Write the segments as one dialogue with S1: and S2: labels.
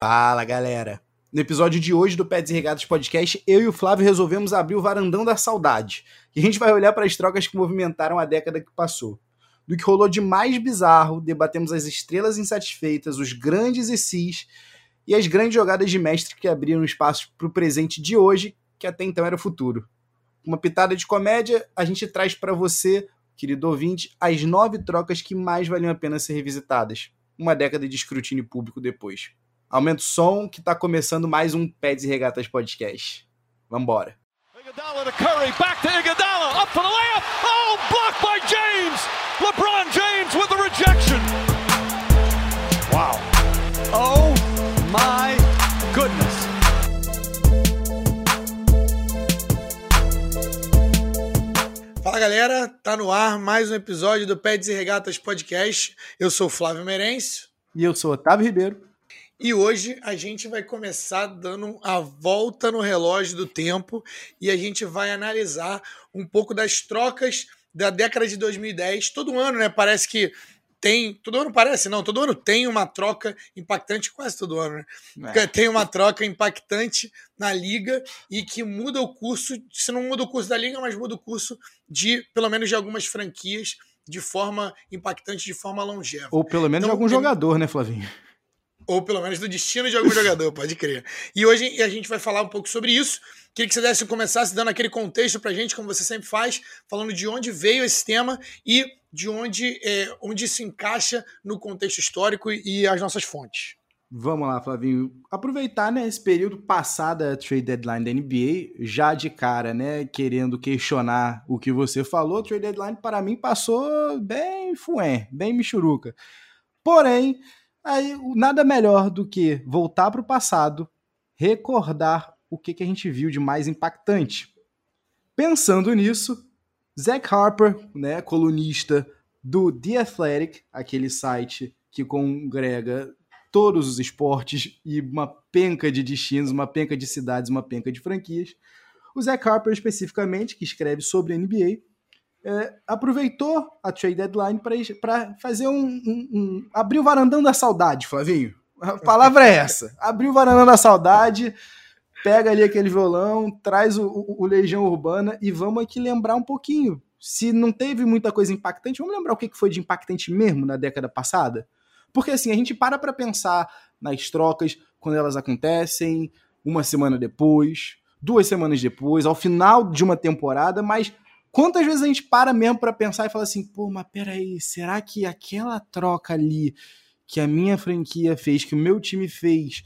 S1: Fala, galera. No episódio de hoje do Pets e Regatas Podcast, eu e o Flávio resolvemos abrir o varandão da saudade. E a gente vai olhar para as trocas que movimentaram a década que passou. Do que rolou de mais bizarro, debatemos as estrelas insatisfeitas, os grandes ECs e as grandes jogadas de mestre que abriram espaço para o presente de hoje, que até então era o futuro. Uma pitada de comédia, a gente traz para você, querido ouvinte, as nove trocas que mais valiam a pena ser revisitadas, uma década de escrutínio público depois. Aumenta o som que tá começando mais um Peds e Regatas Podcast. Vambora. Iguodala to Curry, back to Iguodala, up for the layup. Oh, blocked by James. LeBron James with the rejection. Wow. Oh my goodness. Fala galera, tá no ar mais um episódio do Peds e Regatas Podcast. Eu sou o Flávio Merencio.
S2: E eu sou Otávio Ribeiro.
S1: E hoje a gente vai começar dando a volta no relógio do tempo e a gente vai analisar um pouco das trocas da década de 2010. Todo ano, né? Parece que tem. Todo ano parece, não. Todo ano tem uma troca impactante, quase todo ano, né? É. Tem uma troca impactante na liga e que muda o curso. Se não muda o curso da liga, mas muda o curso de, pelo menos, de algumas franquias de forma impactante, de forma longeva.
S2: Ou pelo menos então, de algum jogador, né, Flavinho?
S1: Ou pelo menos do destino de algum jogador, pode crer. E hoje a gente vai falar um pouco sobre isso. Queria que você desse começasse dando aquele contexto pra gente, como você sempre faz, falando de onde veio esse tema e de onde, é, onde se encaixa no contexto histórico e as nossas fontes.
S2: Vamos lá, Flavinho. Aproveitar né, esse período passado a trade deadline da NBA, já de cara, né, querendo questionar o que você falou, trade deadline para mim passou bem fué, bem michuruca. Porém, Aí, nada melhor do que voltar para o passado, recordar o que, que a gente viu de mais impactante. Pensando nisso, Zach Harper, né, colunista do The Athletic, aquele site que congrega todos os esportes e uma penca de destinos, uma penca de cidades, uma penca de franquias. O Zach Harper, especificamente, que escreve sobre a NBA, é, aproveitou a trade deadline para fazer um, um, um, abrir o varandão da saudade, Flavinho. A palavra é essa. Abrir o varandão da saudade, pega ali aquele violão, traz o, o, o, Legião Urbana e vamos aqui lembrar um pouquinho. Se não teve muita coisa impactante, vamos lembrar o que foi de impactante mesmo na década passada? Porque assim, a gente para para pensar nas trocas quando elas acontecem, uma semana depois, duas semanas depois, ao final de uma temporada, mas Quantas vezes a gente para mesmo para pensar e fala assim, pô, mas peraí, será que aquela troca ali que a minha franquia fez, que o meu time fez,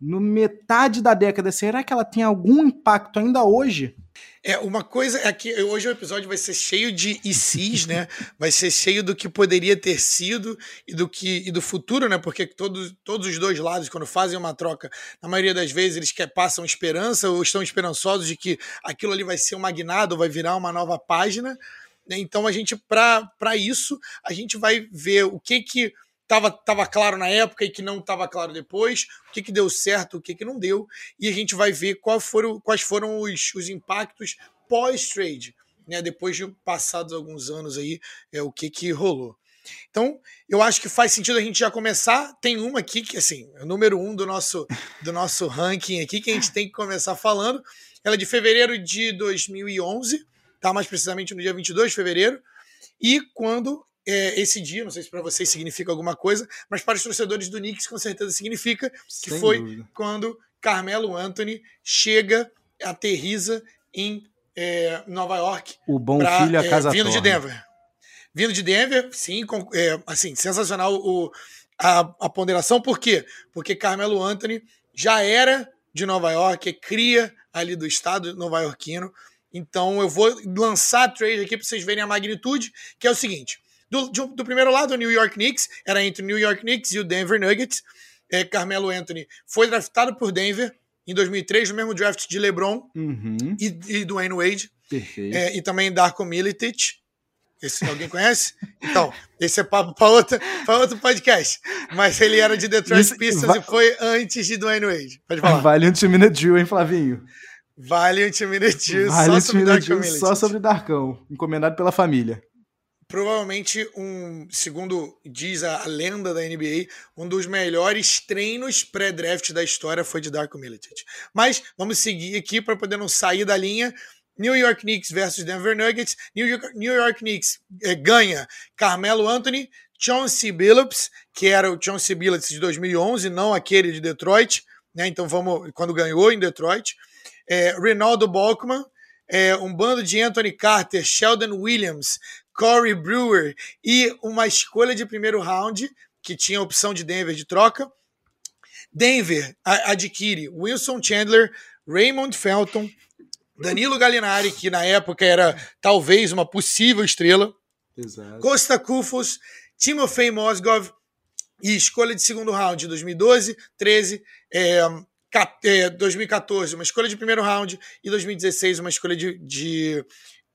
S2: no metade da década, será que ela tem algum impacto ainda hoje?
S1: É, uma coisa é que hoje o episódio vai ser cheio de ICs, né? Vai ser cheio do que poderia ter sido e do que e do futuro, né? Porque todos, todos os dois lados, quando fazem uma troca, na maioria das vezes eles quer, passam esperança ou estão esperançosos de que aquilo ali vai ser uma guinada, vai virar uma nova página. Né? Então a gente, para isso, a gente vai ver o que que estava tava claro na época e que não estava claro depois, o que, que deu certo, o que, que não deu, e a gente vai ver qual foram, quais foram os, os impactos pós-trade, né, depois de passados alguns anos aí, é, o que, que rolou. Então, eu acho que faz sentido a gente já começar. Tem uma aqui que, assim, é o número um do nosso, do nosso ranking aqui, que a gente tem que começar falando. Ela é de fevereiro de 2011, tá? Mais precisamente no dia 22 de fevereiro. E quando é, esse dia, não sei se para vocês significa alguma coisa, mas para os torcedores do Knicks com certeza significa, que Sem foi dúvida. quando Carmelo Anthony chega, aterriza em é, Nova York.
S2: O bom pra, filho a é, casa
S1: Vindo torna. de Denver. Vindo de Denver, sim, com, é, assim, sensacional o, a, a ponderação. Por quê? Porque Carmelo Anthony já era de Nova York, é cria ali do estado nova-iorquino. Então eu vou lançar a trade aqui para vocês verem a magnitude, que é o seguinte: do, de, do primeiro lado, o New York Knicks, era entre o New York Knicks e o Denver Nuggets. É, Carmelo Anthony foi draftado por Denver em 2003, no mesmo draft de LeBron
S2: uhum.
S1: e, e Dwayne Wade.
S2: Perfeito.
S1: É, e também Darko Milicic. Esse alguém conhece? Então, esse é papo para outro, outro podcast. Mas ele era de Detroit Isso, Pistons e foi antes de Dwayne Wade. Pode falar.
S2: Vale um time Drill, hein, Flavinho?
S1: Vale um time Drill vale só, sobre Darko
S2: só sobre Darkão, encomendado pela família.
S1: Provavelmente um, segundo diz a, lenda da NBA, um dos melhores treinos pré-draft da história foi de Darko Milicic. Mas vamos seguir aqui para poder não sair da linha. New York Knicks versus Denver Nuggets. New York, New York Knicks eh, ganha Carmelo Anthony, Chauncey Billups, que era o Chauncey Billups de 2011, não aquele de Detroit, né? Então vamos quando ganhou em Detroit. Ronaldo Balkman, é, um bando de Anthony Carter, Sheldon Williams, Corey Brewer e uma escolha de primeiro round que tinha a opção de Denver de troca. Denver adquire Wilson Chandler, Raymond Felton, Danilo Gallinari, que na época era talvez uma possível estrela, Exato. Costa Kufos, Timofey Mozgov e escolha de segundo round 2012, 13, é, é, 2014 uma escolha de primeiro round e 2016 uma escolha de, de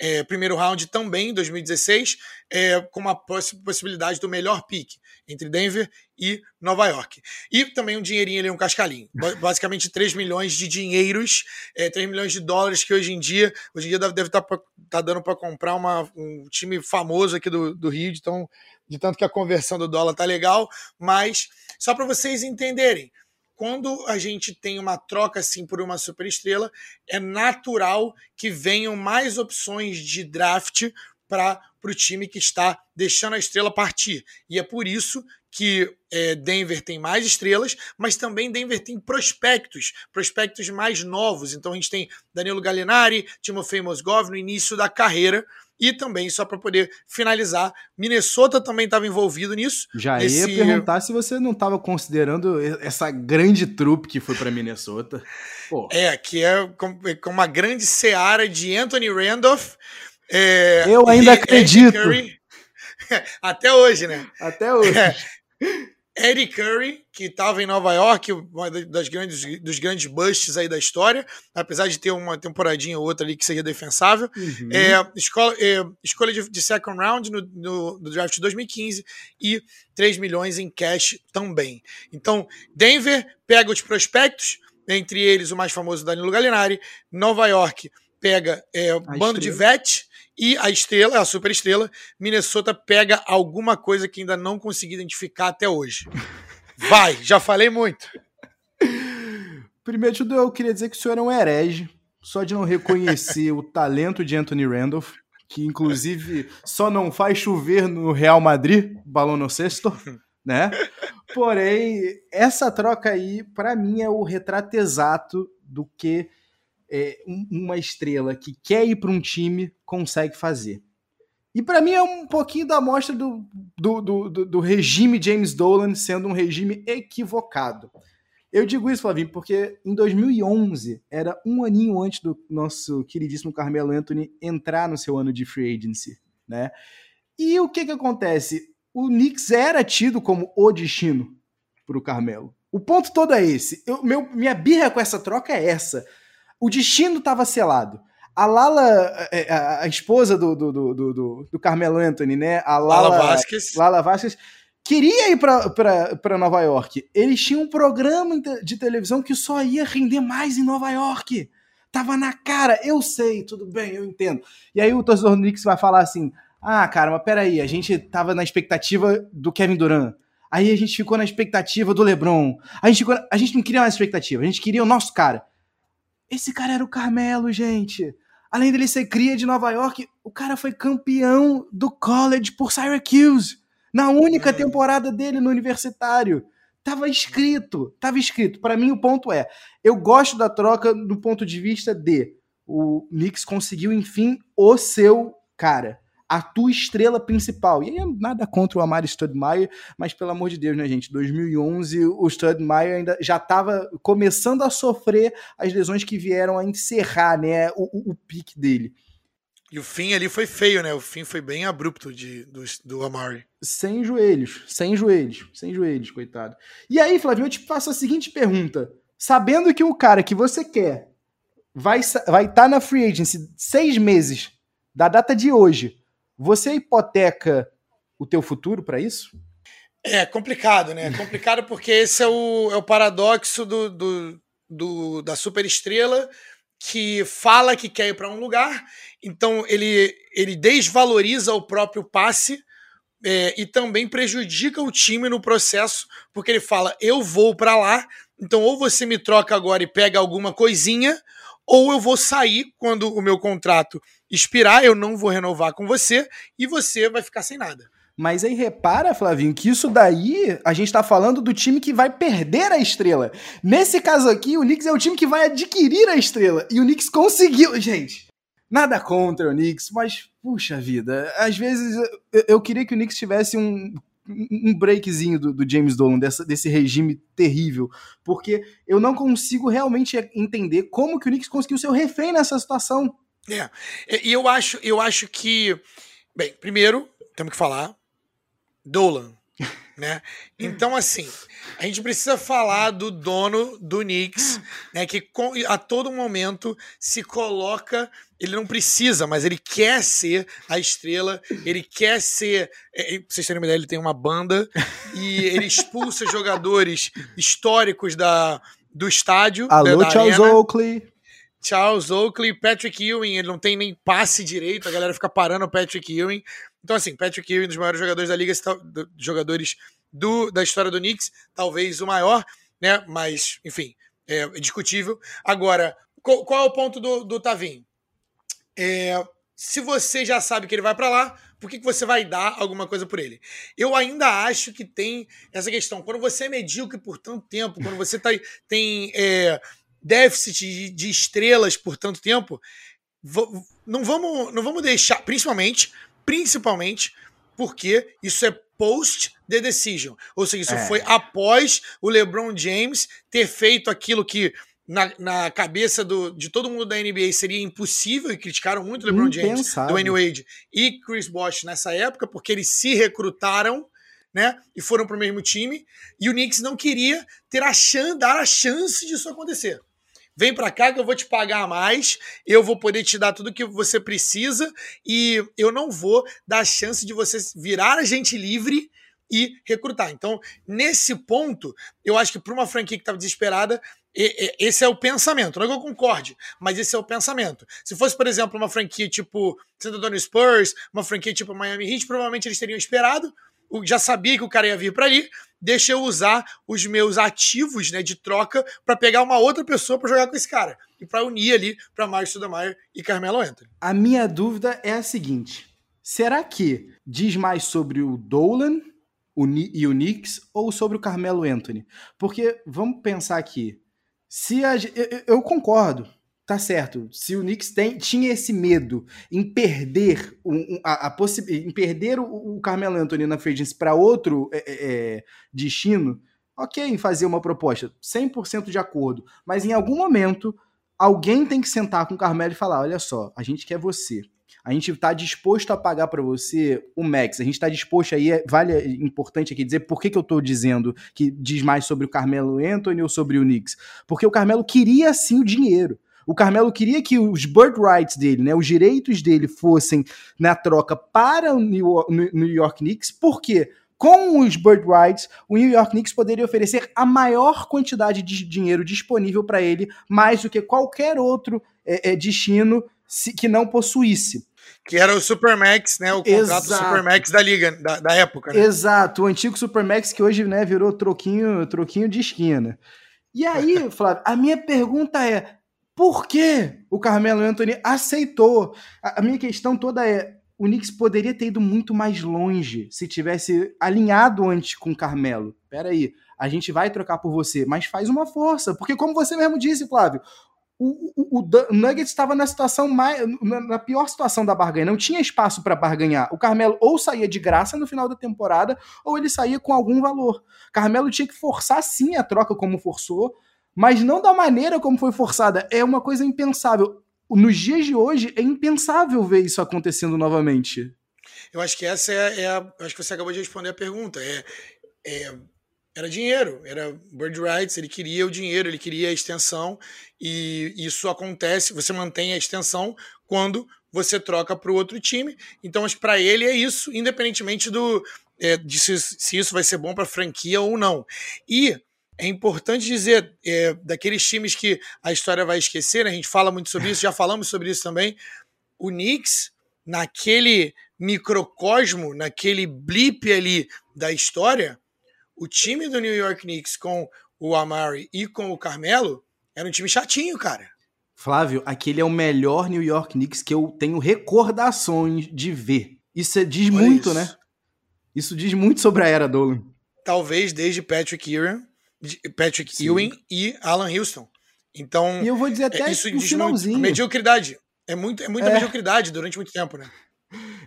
S1: é, primeiro round também em 2016, é, com uma poss possibilidade do melhor pick entre Denver e Nova York. E também um dinheirinho ali, um cascalinho. Basicamente 3 milhões de dinheiros, é, 3 milhões de dólares que hoje em dia, hoje em dia deve estar tá, tá dando para comprar uma, um time famoso aqui do, do Rio, de, tão, de tanto que a conversão do dólar tá legal, mas só para vocês entenderem, quando a gente tem uma troca assim por uma superestrela, é natural que venham mais opções de draft para o time que está deixando a estrela partir. E é por isso que é, Denver tem mais estrelas, mas também Denver tem prospectos, prospectos mais novos. Então a gente tem Danilo Gallinari, Timofey Mozgov no início da carreira, e também, só para poder finalizar, Minnesota também estava envolvido nisso.
S2: Já ia perguntar se você não estava considerando essa grande trupe que foi para Minnesota.
S1: Pô. É, que é com, é com, uma grande seara de Anthony Randolph. É,
S2: Eu ainda acredito.
S1: Até hoje, né?
S2: Até hoje. É,
S1: Eddie Curry, que estava em Nova York, uma das grandes, dos grandes busts aí da história, apesar de ter uma temporadinha ou outra ali que seria defensável. Uhum. É, escola, é, escolha de, de, second round no, no, no, draft de 2015 e 3 milhões em cash também. Então, Denver pega os prospectos, entre eles o mais famoso Danilo Gallinari. Nova York pega é, bando de vet e a estrela, a super estrela, Minnesota pega alguma coisa que ainda não consegui identificar até hoje. Vai, já falei muito.
S2: Primeiro de tudo, eu queria dizer que o senhor é um herege, só de não reconhecer o talento de Anthony Randolph, que inclusive só não faz chover no Real Madrid, balão no sexto, né? Porém, essa troca aí, para mim, é o retrato exato do que é, uma estrela que quer ir para um time consegue fazer. E para mim é um pouquinho da amostra do, do, do, do, regime James Dolan sendo um regime equivocado. Eu digo isso, Flavinho, porque em 2011, era um aninho antes do nosso queridíssimo Carmelo Anthony entrar no seu ano de free agency, né? E o que que acontece? O Knicks era tido como o destino para o Carmelo. O ponto todo é esse. Eu, meu, minha birra com essa troca é essa. O destino estava selado. A Lala, é, a, a esposa do, do, do, do, do Carmelo Anthony, né? A Lala, Lala Vasquez. Lala Vasquez queria ir para Nova York. Eles tinham um programa de televisão que só ia render mais em Nova York. Tava na cara. Eu sei, tudo bem, eu entendo. E aí o torcedor do Knicks vai falar assim: ah, cara, mas peraí, a gente tava na expectativa do Kevin Durant. Aí a gente ficou na expectativa do LeBron. A gente, ficou, a gente não queria mais expectativa, a gente queria o nosso cara. Esse cara era o Carmelo, gente. Além dele ser cria de Nova York, o cara foi campeão do college por Syracuse. Na única temporada dele no universitário. Tava escrito, tava escrito. Para mim o ponto é, eu gosto da troca do ponto de vista de o Knicks conseguiu enfim o seu cara a tua estrela principal. E aí nada contra o Amari Studmeyer, mas pelo amor de Deus, né, gente? 2011 o Studmeyer ainda já estava começando a sofrer as lesões que vieram a encerrar, né, o, o, o pique dele.
S1: E o fim ali foi feio, né? O fim foi bem abrupto de, do, do Amari.
S2: Sem joelhos, sem joelhos, sem joelhos, coitado. E aí, Flavio, eu te faço a seguinte pergunta. Sabendo que o cara que você quer vai estar vai tá na free agency seis meses da data de hoje, você hipoteca o teu futuro para isso?
S1: É complicado, né? É complicado porque esse é o, é o paradoxo do, do, do, da superestrela que fala que quer ir para um lugar, então ele, ele desvaloriza o próprio passe é, e também prejudica o time no processo, porque ele fala: eu vou para lá, então ou você me troca agora e pega alguma coisinha, ou eu vou sair quando o meu contrato expirar, eu não vou renovar com você e você vai ficar sem nada.
S2: Mas aí repara, Flavinho, que isso daí a gente tá falando do time que vai perder a estrela. Nesse caso aqui, o Knicks é o time que vai adquirir a estrela. E o Knicks conseguiu. Gente, nada contra o Knicks, mas puxa vida, às vezes eu, eu queria que o Knicks tivesse um, um breakzinho do, do, James Dolan, dessa, desse regime terrível, porque eu não consigo realmente entender como que o Knicks conseguiu ser o refém nessa situação.
S1: É, e eu acho, eu acho que, bem, primeiro, temos que falar, Dolan. Né? Então, assim, a gente precisa falar do dono do Knicks, né, que a todo momento se coloca. Ele não precisa, mas ele quer ser a estrela, ele quer ser. É, pra vocês terem uma ideia, ele tem uma banda e ele expulsa jogadores históricos da, do estádio.
S2: Alô,
S1: da
S2: Charles. Oakley.
S1: Charles Oakley, Patrick Ewing, ele não tem nem passe direito, a galera fica parando o Patrick Ewing. Então, assim, Patrick Ewing, dos maiores jogadores da liga, jogadores do, da história do Knicks, talvez o maior, né? Mas, enfim, é discutível. Agora, qual, qual é o ponto do, do Tavim? É, se você já sabe que ele vai para lá, por que, que você vai dar alguma coisa por ele? Eu ainda acho que tem essa questão. Quando você é medíocre por tanto tempo, quando você tá, tem é, déficit de, estrelas por tanto tempo, não vamos, não vamos deixar, principalmente principalmente porque isso é post the decision. Ou seja, isso é. foi após o LeBron James ter feito aquilo que na, na cabeça do, de todo mundo da NBA seria impossível e criticaram muito o LeBron James, Dwayne Wade e Chris Bosh nessa época, porque eles se recrutaram né, e foram para o mesmo time, e o Knicks não queria ter a chance, dar a chance disso acontecer. Vem para cá que eu vou te pagar mais, eu vou poder te dar tudo que você precisa e eu não vou dar a chance de você virar agente livre e recrutar. Então, nesse ponto, eu acho que para uma franquia que estava desesperada, esse é o pensamento. Não é que eu concorde, mas esse é o pensamento. Se fosse, por exemplo, uma franquia tipo San Antonio Spurs, uma franquia tipo Miami Heat, provavelmente eles teriam esperado, já sabia que o cara ia vir para ali, deixa eu usar os meus ativos né, de troca para pegar uma outra pessoa para jogar com esse cara. E para unir ali para Marcos Sudameyer e Carmelo Anthony.
S2: A minha dúvida é a seguinte: será que diz mais sobre o Dolan o, e o Knicks ou sobre o Carmelo Anthony? Porque vamos pensar aqui. Se a, eu, eu concordo, tá certo. Se o Knicks tem, tinha esse medo em perder um, a, a em perder o, o, Carmelo Anthony na free para outro é, é, é, destino, ok, em fazer uma proposta, 100% de acordo. Mas em algum momento, alguém tem que sentar com o Carmelo e falar: olha só, a gente quer você. A gente está disposto a pagar para você o max. A gente está disposto aí, é, vale é importante aqui dizer por que, que eu estou dizendo que diz mais sobre o Carmelo Anthony ou sobre o Knicks. Porque o Carmelo queria sim o dinheiro. O Carmelo queria que os bird rights dele, né, os direitos dele fossem na troca para o New York Knicks, porque com os bird rights, o New York Knicks poderia oferecer a maior quantidade de dinheiro disponível para ele, mais do que qualquer outro é, é, destino se, que não possuísse.
S1: Que era o Supermax, né? O contrato Exato. Supermax da liga, da, da época. Né?
S2: Exato, o antigo Supermax que hoje né, virou troquinho, troquinho de esquina. E aí, Flávio, a minha pergunta é: por que o Carmelo Anthony aceitou? A, a minha questão toda é: o Knicks poderia ter ido muito mais longe se tivesse alinhado antes com o Carmelo. Peraí, a gente vai trocar por você, mas faz uma força, porque como você mesmo disse, Flávio, o, o, o Nuggets estava na situação mais na, na, pior situação da barganha, não tinha espaço para barganhar. O Carmelo ou saía de graça no final da temporada, ou ele saía com algum valor. Carmelo tinha que forçar sim a troca como forçou, mas não da maneira como foi forçada. É uma coisa impensável. Nos dias de hoje, é impensável ver isso acontecendo novamente.
S1: Eu acho que essa é, é a. Acho que você acabou de responder a pergunta. É, é, era dinheiro, era bird rights, ele queria o dinheiro, ele queria a extensão, e isso acontece, você mantém a extensão quando você troca para o outro time. Então, para ele é isso, independentemente do é, de se, se isso vai ser bom para a franquia ou não. E é importante dizer, é, daqueles times que a história vai esquecer, né? a gente fala muito sobre isso, já falamos sobre isso também. O Knicks, naquele microcosmo, naquele blip ali da história, o time do New York Knicks com o Amari e com o Carmelo era um time chatinho, cara.
S2: Flávio, aquele é o melhor New York Knicks que eu tenho recordações de ver. Isso é, diz Olha muito, isso. né? Isso diz muito sobre a era Dolan.
S1: Talvez desde Patrick Ewing, Patrick Sim. Ewing e Alan Houston. Então,
S2: e eu vou dizer até
S1: é, isso diz finalzinho. Muito, mediocridade. É, muito, é muita é. mediocridade durante muito tempo, né?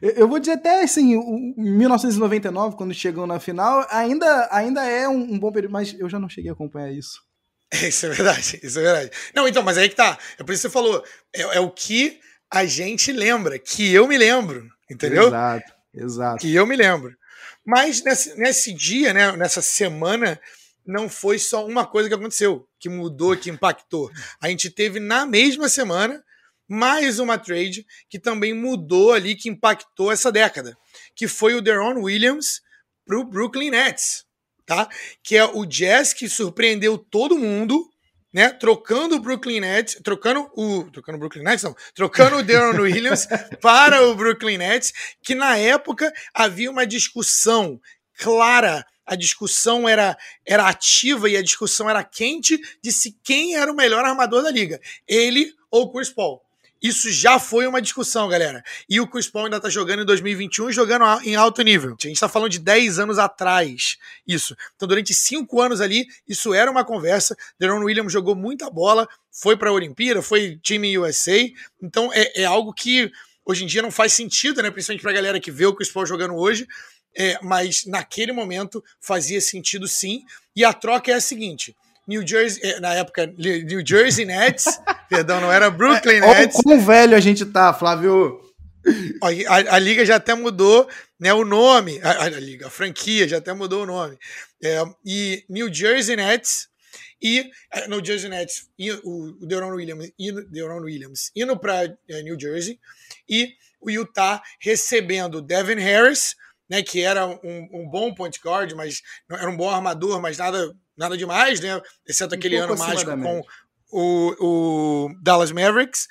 S2: Eu vou dizer até assim, em 1999, quando chegou na final, ainda, ainda é um, um, bom período, mas eu já não cheguei a acompanhar isso.
S1: Isso é verdade, isso é verdade. Não, então, mas aí que tá. É por isso que você falou. É, é o que a gente lembra, que eu me lembro, entendeu?
S2: Exato, exato.
S1: Que eu me lembro. Mas nesse, nesse dia, né, nessa semana, não foi só uma coisa que aconteceu, que mudou, que impactou. A gente teve na mesma semana mais uma trade que também mudou ali, que impactou essa década, que foi o Deron Williams para o Brooklyn Nets, tá? Que é o Jazz que surpreendeu todo mundo, né? Trocando o Brooklyn Nets, trocando o, trocando o Brooklyn Nets não, trocando o Deron Williams para o Brooklyn Nets, que na época havia uma discussão clara a discussão era, era ativa e a discussão era quente de se quem era o melhor armador da liga, ele ou Chris Paul. Isso já foi uma discussão, galera. E o Chris Paul ainda tá jogando em 2021 jogando em alto nível. A gente tá falando de 10 anos atrás. Isso. Então, durante 5 anos ali, isso era uma conversa. Deron Williams jogou muita bola, foi pra Olimpíada, foi time USA. Então, é, é algo que hoje em dia não faz sentido, né? Principalmente pra galera que vê o Chris Paul jogando hoje. É, mas naquele momento fazia sentido sim. E a troca é a seguinte: New Jersey, eh, na época, New Jersey Nets, perdão, não era Brooklyn é, Nets.
S2: Como velho a gente tá, Flávio.
S1: A, a, liga já até mudou né, o nome, a, a, liga, a franquia já até mudou o nome. É, e New Jersey Nets e eh, New Jersey Nets e o, o Deron Williams, indo, Deron Williams indo para é, New Jersey e o Utah recebendo Devin Harris, né, que era um, um bom point guard, mas era um bom armador, mas nada nada demais, né? Exceto aquele um ano mágico com o, o, Dallas Mavericks.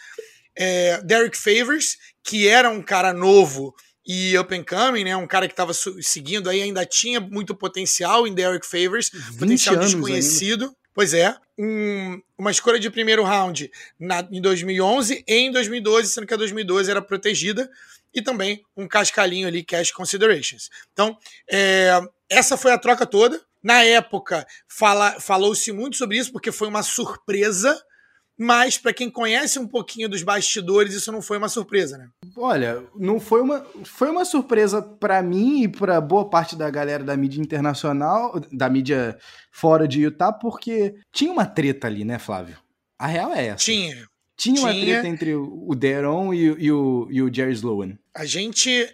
S1: É, Derek Favors, que era um cara novo e up and coming, né? Um cara que estava seguindo aí, ainda tinha muito potencial em Derek Favors, potencial desconhecido. Ainda. Pois é, um, uma escolha de primeiro round na, em 2011 e em 2012, sendo que a 2012 era protegida, e também um cascalhinho ali, cash considerations. Então, é, essa foi a troca toda. Na época, fala, falou-se muito sobre isso, porque foi uma surpresa, mas para quem conhece um pouquinho dos bastidores, isso não foi uma surpresa, né?
S2: Olha, não foi uma, foi uma surpresa para mim e para boa parte da galera da mídia internacional, da mídia fora de Utah, porque tinha uma treta ali, né, Flávio? A real é essa.
S1: Tinha.
S2: Tinha uma tinha... treta entre o Deron e, e, o, e o Jerry Sloan.
S1: A gente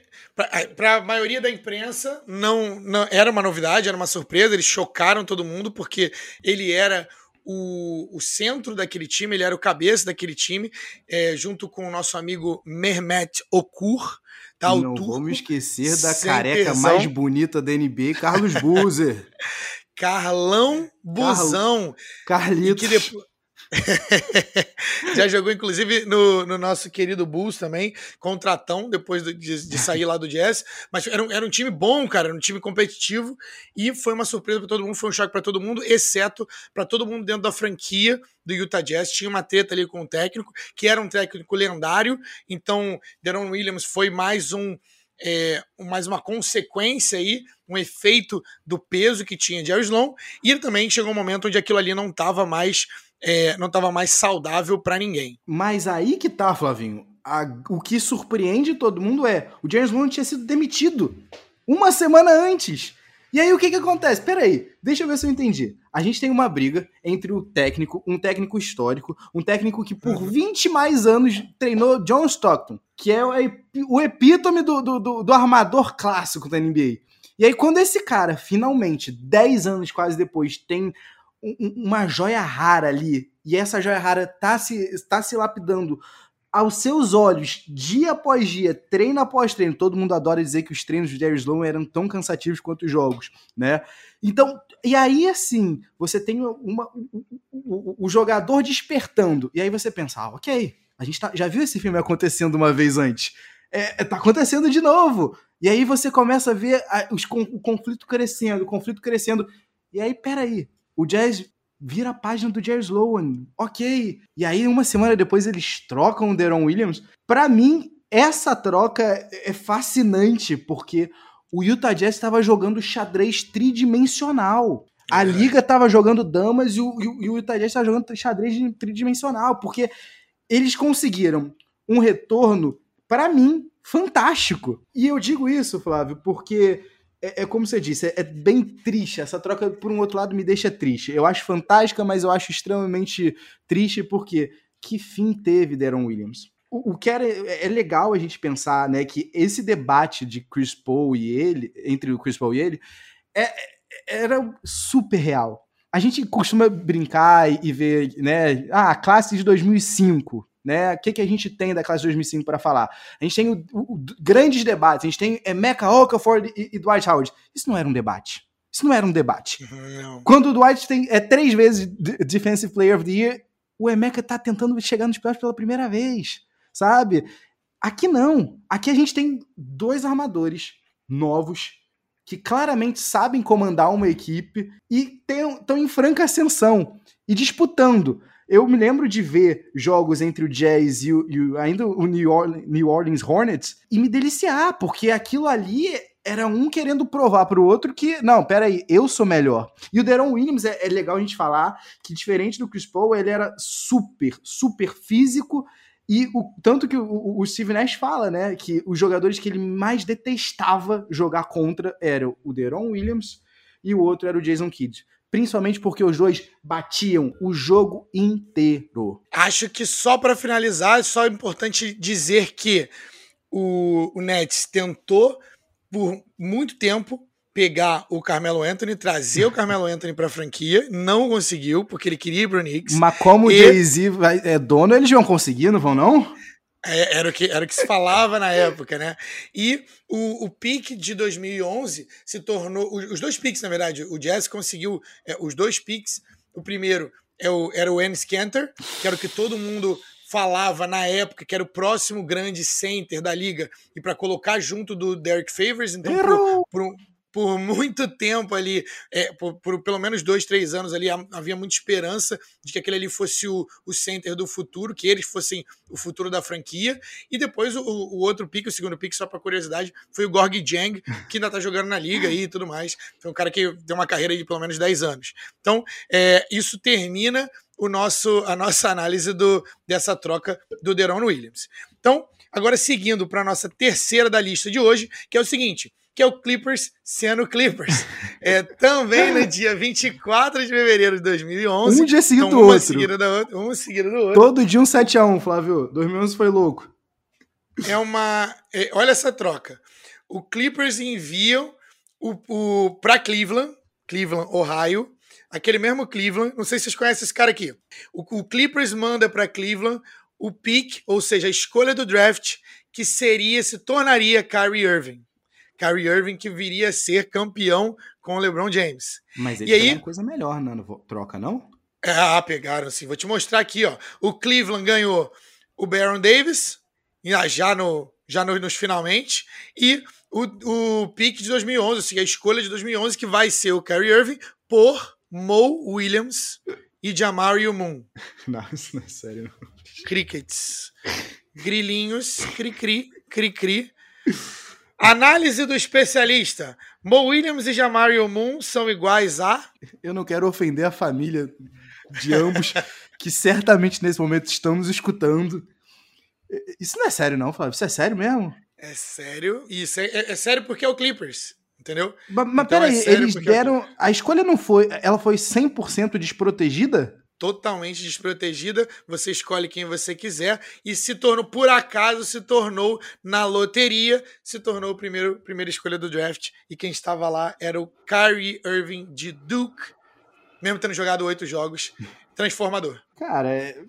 S1: para a maioria da imprensa, não, não era uma novidade, era uma surpresa. Eles chocaram todo mundo porque ele era o, o centro daquele time, ele era o cabeça daquele time, é, junto com o nosso amigo Mehmet Okur.
S2: Tá, não turco, vamos esquecer da careca tesão. mais bonita da NBA, Carlos Buzer.
S1: Carlão Buzão.
S2: Carlitos.
S1: Que depois, Já jogou, inclusive, no, no, nosso querido Bulls também, contratão, depois de, de, sair lá do Jazz. Mas era um, era um time bom, cara, era um time competitivo e foi uma surpresa para todo mundo, foi um choque para todo mundo, exceto para todo mundo dentro da franquia do Utah Jazz. Tinha uma treta ali com o técnico, que era um técnico lendário, então Deron Williams foi mais um. É, mais uma consequência aí, um efeito do peso que tinha Jerry Sloan, e também chegou um momento onde aquilo ali não estava mais é, não estava mais saudável para ninguém.
S2: Mas aí que tá, Flavinho. A, o que surpreende todo mundo é o James Bond tinha sido demitido uma semana antes. E aí o que que acontece? Peraí, deixa eu ver se eu entendi. A gente tem uma briga entre o técnico, um técnico histórico, um técnico que por uhum. 20 mais anos treinou John Stockton, que é o epítome do, do, do, do armador clássico da NBA. E aí quando esse cara, finalmente, 10 anos quase depois, tem uma joia rara ali, e essa joia rara tá se, tá se lapidando aos seus olhos, dia após dia, treino após treino, todo mundo adora dizer que os treinos de Jerry Sloan eram tão cansativos quanto os jogos, né? Então, e aí assim, você tem o, o jogador despertando, e aí você pensa, ah, ok, a gente tá, já viu esse filme acontecendo uma vez antes. É, é tá acontecendo de novo. E aí você começa a ver a, os, o conflito crescendo, o conflito crescendo. E aí, peraí, o Jazz vira a página do Jerry Sloan. Ok. E aí, uma semana depois, eles trocam o Deron Williams. Para mim, essa troca é fascinante, porque o Utah Jazz estava jogando xadrez tridimensional. A é. liga estava jogando damas e o, e o Utah Jazz estava jogando xadrez tridimensional, porque eles conseguiram um retorno, para mim, fantástico. E eu digo isso, Flávio, porque é, é, como você disse, é, é, bem triste. Essa troca, por um outro lado, me deixa triste. Eu acho fantástica, mas eu acho extremamente triste porque que fim teve Deron Williams? O, que era, é, é legal a gente pensar, né, que esse debate de Chris Paul e ele, entre o Chris Paul e ele, é, é era super real. A gente costuma brincar e ver, né, ah, classe de 2005, né? O que, que a gente tem da classe de 2005 para falar? A gente tem o, o, grandes debates. A gente tem é, Mecca Okafor e, e, Dwight Howard. Isso não era um debate. Isso não era um debate. Não. Quando o Dwight tem é três vezes Defensive Player of the Year, o Emeka tá tentando chegar nos playoffs pela primeira vez, sabe? Aqui não. Aqui a gente tem dois armadores novos que claramente sabem comandar uma equipe e estão em franca ascensão e disputando. Eu me lembro de ver jogos entre o Jazz e, o, e ainda o New Orleans, New Orleans Hornets e me deliciar, porque aquilo ali era um querendo provar para o outro que, não, peraí, eu sou melhor. E o Deron Williams, é, é, legal a gente falar que, diferente do Chris Paul, ele era super, super físico. E o, tanto que o, o Steve Nash fala, né, que os jogadores que ele mais detestava jogar contra eram o Deron Williams e o outro era o Jason Kidd principalmente porque os dois batiam o jogo inteiro.
S1: Acho que só para finalizar, é só importante dizer que o, o Nets tentou por muito tempo pegar o Carmelo Anthony, trazer o Carmelo Anthony para a franquia, não conseguiu, porque ele queria ir pro Knicks.
S2: Mas como e... o Jay-Z é dono, eles vão conseguir, não vão não?
S1: É, era, o que, era o que se falava na época, né? E o, o pique de 2011 se tornou. Os dois piques, na verdade, o Jazz conseguiu é, os dois piques. O primeiro é o, era o Enes Kanter, que era o que todo mundo falava na época que era o próximo grande center da liga e para colocar junto do Derek Favors, então por, por muito tempo ali, é, por, por, pelo menos dois, três anos ali, havia muita esperança de que aquele ali fosse o, o center do futuro, que eles fossem o futuro da franquia. E depois o, o outro pique, o segundo pique, só para curiosidade, foi o Gorg Jang, que ainda tá jogando na liga aí e tudo mais. Foi um cara que tem uma carreira de pelo menos 10 anos. Então, é, isso termina o nosso, a nossa análise do, dessa troca do Deron Williams. Então, agora seguindo para a nossa terceira da lista de hoje, que é o seguinte: que é o Clippers sendo Clippers. É, também no dia 24 de fevereiro de 2011.
S2: Um dia seguido então, do outro.
S1: Seguida da outra. Um seguido do outro.
S2: Todo dia um 7x1, Flávio. 2011 foi louco.
S1: É uma... É, olha essa troca. O Clippers enviam o, o, para Cleveland, Cleveland, Ohio, aquele mesmo Cleveland, não sei se vocês conhecem esse cara aqui. O, o Clippers manda para Cleveland o pick, ou seja, a escolha do draft, que seria, se tornaria Kyrie Irving. Kyrie Irving que viria a ser campeão com o LeBron James.
S2: Mas ele e aí, uma coisa melhor na troca, não?
S1: Ah, pegaram sim. Vou te mostrar aqui, ó. O Cleveland ganhou o Baron Davis, já, no, já no, nos finalmente, e o, o pick de 2011, assim, a escolha de 2011, que vai ser o Kyrie Irving por Mo Williams e Jamario Moon.
S2: Não, isso não é sério. Não.
S1: Crickets. Grilinhos, cri-cri, cri-cri. Análise do especialista. Mo Williams e Jamario Moon são iguais a.
S2: Eu não quero ofender a família de ambos, que certamente nesse momento estão nos escutando. Isso não é sério, não, Flávio. Isso é sério mesmo?
S1: É sério. Isso é, é, é sério porque é o Clippers. Entendeu?
S2: Mas, mas então peraí, é eles é deram. A escolha não foi. Ela foi 100% desprotegida?
S1: Totalmente desprotegida, você escolhe quem você quiser e se tornou, por acaso, se tornou na loteria, se tornou o primeiro primeira escolha do draft e quem estava lá era o Kyrie Irving de Duke, mesmo tendo jogado oito jogos, transformador.
S2: Cara, é...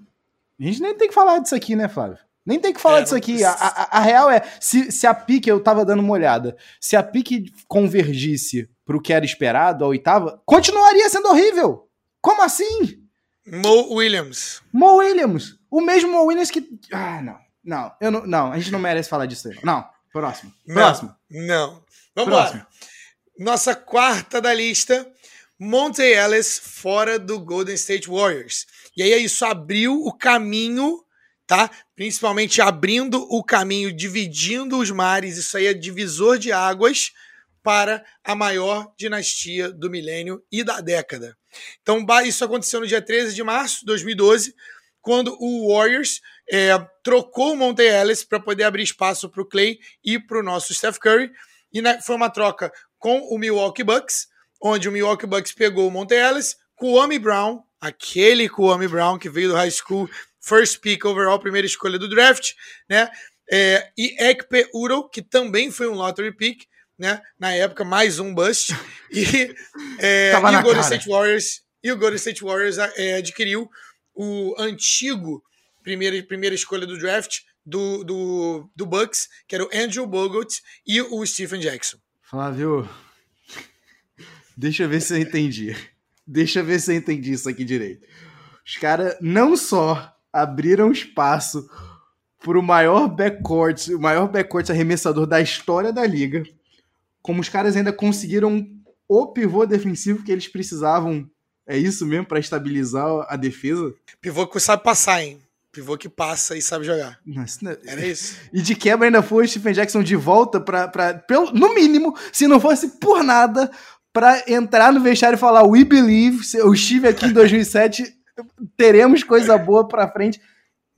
S2: a gente nem tem que falar disso aqui, né, Flávio? Nem tem que falar é, disso aqui. A, a, a, real é, se, se a pique, eu tava dando uma olhada, se a pique convergisse pro que era esperado, a oitava, continuaria sendo horrível. Como assim?
S1: Mo Williams.
S2: Mo Williams. O mesmo Mo Williams que. Ah, não. Não, eu não, não, a gente não merece falar disso aí. Não, próximo. Próximo.
S1: Não. não. Vamos próximo. lá. Nossa quarta da lista. Monte Ellis fora do Golden State Warriors. E aí isso abriu o caminho, tá? Principalmente abrindo o caminho, dividindo os mares. Isso aí é divisor de águas para a maior dinastia do milênio e da década. Então, isso aconteceu no dia 13 de março de 2012, quando o Warriors é, trocou o Monte Ellis para poder abrir espaço para o Clay e para o nosso Steph Curry. E né, foi uma troca com o Milwaukee Bucks, onde o Milwaukee Bucks pegou o Monte Ellis, Kwame Brown, aquele Kwame Brown que veio do high school, first pick overall, primeira escolha do draft, né? É, e Ekpe Uro, que também foi um lottery pick, né? Na época, mais um bust. E, é, e o Golden cara. State Warriors e o Golden State Warriors é, adquiriu o antigo primeira, primeira escolha do draft do, do, do Bucks, que era o Andrew Bogut e o Stephen Jackson.
S2: Flávio, deixa eu ver se eu entendi. Deixa eu ver se eu entendi isso aqui direito. Os caras não só abriram espaço para o maior backcourt, o maior backcourt arremessador da história da liga, como os caras ainda conseguiram o pivô defensivo que eles precisavam. É isso mesmo para estabilizar a defesa?
S1: Pivô que sabe passar, hein? Pivô que passa e sabe jogar. Nossa, não... Era isso.
S2: E de quebra ainda foi o Stephen Jackson de volta para, pelo, no mínimo, se não fosse por nada, para entrar no vestiário e falar We believe, eu estive aqui em 2007, teremos coisa boa para frente.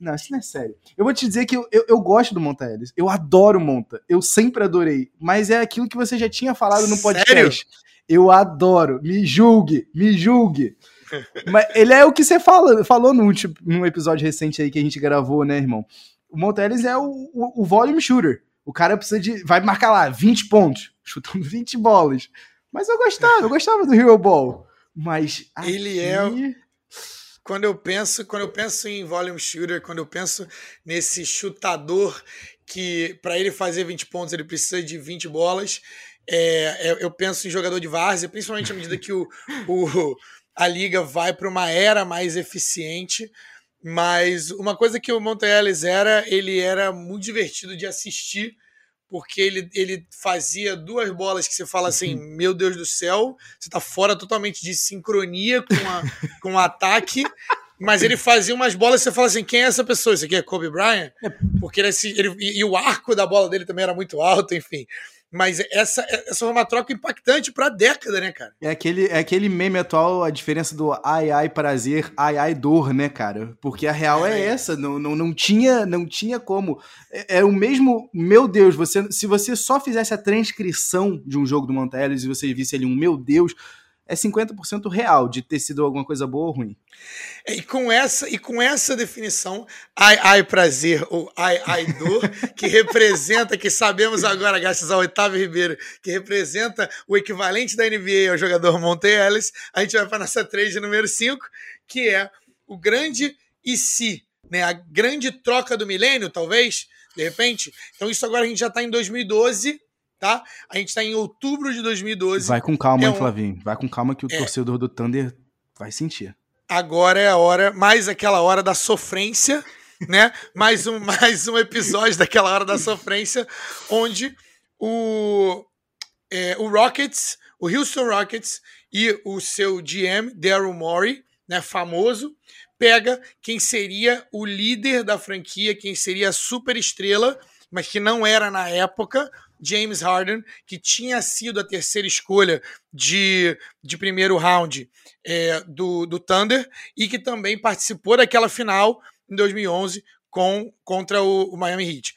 S2: Não, isso não é sério. Eu vou te dizer que eu, eu, eu gosto do Monta Ellis. Eu adoro Monta. Eu sempre adorei. Mas é aquilo que você já tinha falado no podcast. Sério? Eu adoro. Me julgue, me julgue. Mas ele é o que você fala, falou num, num episódio recente aí que a gente gravou, né, irmão? O Monta Ellis é o, o, o volume shooter. O cara precisa de. Vai marcar lá 20 pontos, chutando 20 bolas. Mas eu gostava, eu gostava do Hero Ball. Mas.
S1: Aqui... Ele é quando eu penso, quando eu penso em volume shooter, quando eu penso nesse chutador que para ele fazer 20 pontos ele precisa de 20 bolas, é, é, eu penso em jogador de várzea, principalmente à medida que o, o a liga vai para uma era mais eficiente. Mas uma coisa que o Monte Ellis era, ele era muito divertido de assistir porque ele, ele fazia duas bolas que você fala assim, uhum. meu Deus do céu, você tá fora totalmente de sincronia com, a, com o ataque, mas ele fazia umas bolas e você fala assim, quem é essa pessoa? Isso aqui é Kobe Bryant? É. Porque ele, ele e, e, o arco da bola dele também era muito alto, enfim. Mas essa, essa foi uma troca impactante para a década, né, cara?
S2: É aquele, é aquele meme atual, a diferença do ai ai prazer, ai ai dor, né, cara? Porque a real é, é essa, não, não, não, tinha, não tinha como. É, é, o mesmo, meu Deus, você, se você só fizesse a transcrição de um jogo do Monteles e você visse ali um meu Deus, é 50% real de ter sido alguma coisa boa ou ruim.
S1: E com essa, e com essa definição, ai, ai prazer ou ai, ai dor, que representa, que sabemos agora, graças ao Otávio Ribeiro, que representa o equivalente da NBA ao jogador Monte Ellis, a gente vai para nossa trade número 5, que é o grande e se, né? a grande troca do milênio, talvez, de repente. Então isso agora a gente já está em 2012, tá? A gente está em outubro de 2012.
S2: Vai com calma, é hein, Flavinho? Vai com calma que o é. torcedor do Thunder vai sentir.
S1: Agora é a hora, mais aquela hora da sofrência, né? mais, um, mais um episódio daquela hora da sofrência, onde o, é, o Rockets, o Houston Rockets e o seu GM, Daryl Morey, né, famoso, pega quem seria o líder da franquia, quem seria a super estrela, mas que não era na época, James Harden, que tinha sido a terceira escolha de, de primeiro round é, do, do Thunder e que também participou daquela final em 2011 com, contra o, o Miami Heat.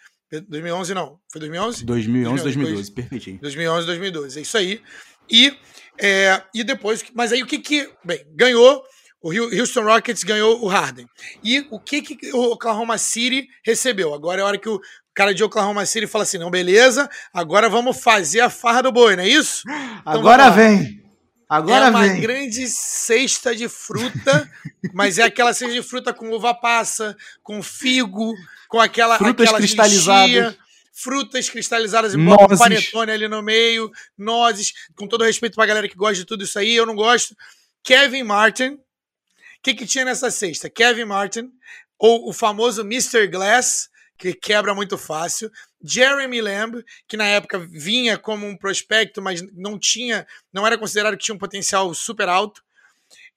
S1: 2011 não, foi 2011?
S2: 2011, 2012, perfeitinho.
S1: 2011, 2012, é isso aí. E, é, e depois, mas aí o que que, bem, ganhou, o Houston Rockets ganhou o Harden. E o que que o Oklahoma City recebeu? Agora é a hora que o cara de Oklahoma City fala assim: não, beleza, agora vamos fazer a farra do boi, não é isso?
S2: Então, agora vem. Agora
S1: é uma
S2: vem.
S1: grande cesta de fruta, mas é aquela cesta de fruta com uva passa, com figo, com aquela
S2: Frutas
S1: aquela
S2: cristalizadas.
S1: frutas cristalizadas e bota um panetone ali no meio, nozes, com todo respeito pra galera que gosta de tudo isso aí, eu não gosto. Kevin Martin, o que que tinha nessa cesta? Kevin Martin, ou o famoso Mr. Glass, que quebra muito fácil. Jeremy Lamb, que na época vinha como um prospecto, mas não tinha, não era considerado que tinha um potencial super alto.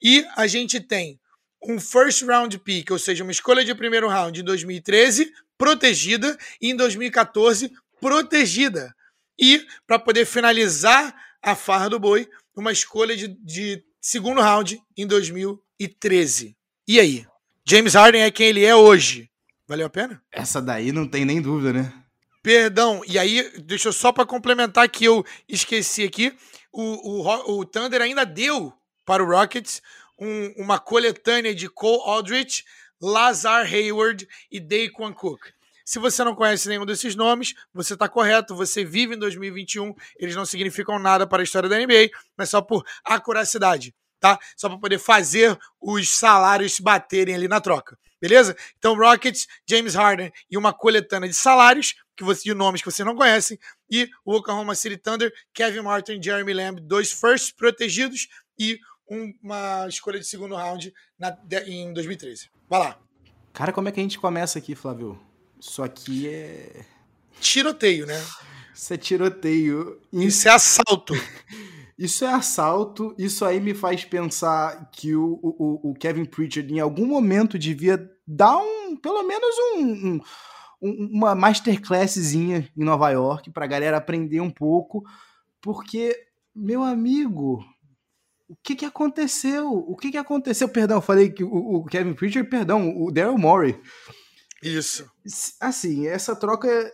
S1: E a gente tem um first round pick, ou seja, uma escolha de primeiro round em 2013, protegida, e em 2014, protegida. E, para poder finalizar a farra do boi, uma escolha de, de segundo round em 2013. E aí? James Harden é quem ele é hoje. Valeu a pena?
S2: Essa daí não tem nem dúvida, né?
S1: Perdão, e aí, deixa eu só para complementar que eu esqueci aqui, o, o, o Thunder ainda deu para o Rockets um- uma coletânea de Cole Aldrich, Lazar Hayward e Daquan Cook. Se você não conhece nenhum desses nomes, você está correto, você vive em 2021, eles não significam nada para a história da NBA, mas só por acuracidade, tá? Só para poder fazer os salários baterem ali na troca, beleza? Então, Rockets, James Harden e uma coletânea de salários que você, de nomes que você não conhece, e o Oklahoma City Thunder, Kevin Martin, Jeremy Lamb, dois firsts protegidos e um- uma escolha de segundo round na- de- em 2013. Vai lá.
S2: Cara, como é que a gente começa aqui, Flávio? Isso aqui é.
S1: Tiroteio, né?
S2: Isso é tiroteio.
S1: Isso é assalto.
S2: Isso é assalto. Isso aí me faz pensar que o, o, o Kevin Pritchard, em algum momento, devia dar um. pelo menos um. um- um- uma masterclasszinha em Nova York pra galera aprender um pouco. Porque, meu amigo. O que que aconteceu? O que que aconteceu? Perdão, eu falei que o, o Kevin Pritchard, perdão, o Daryl Morey.
S1: Isso.
S2: Assim, essa troca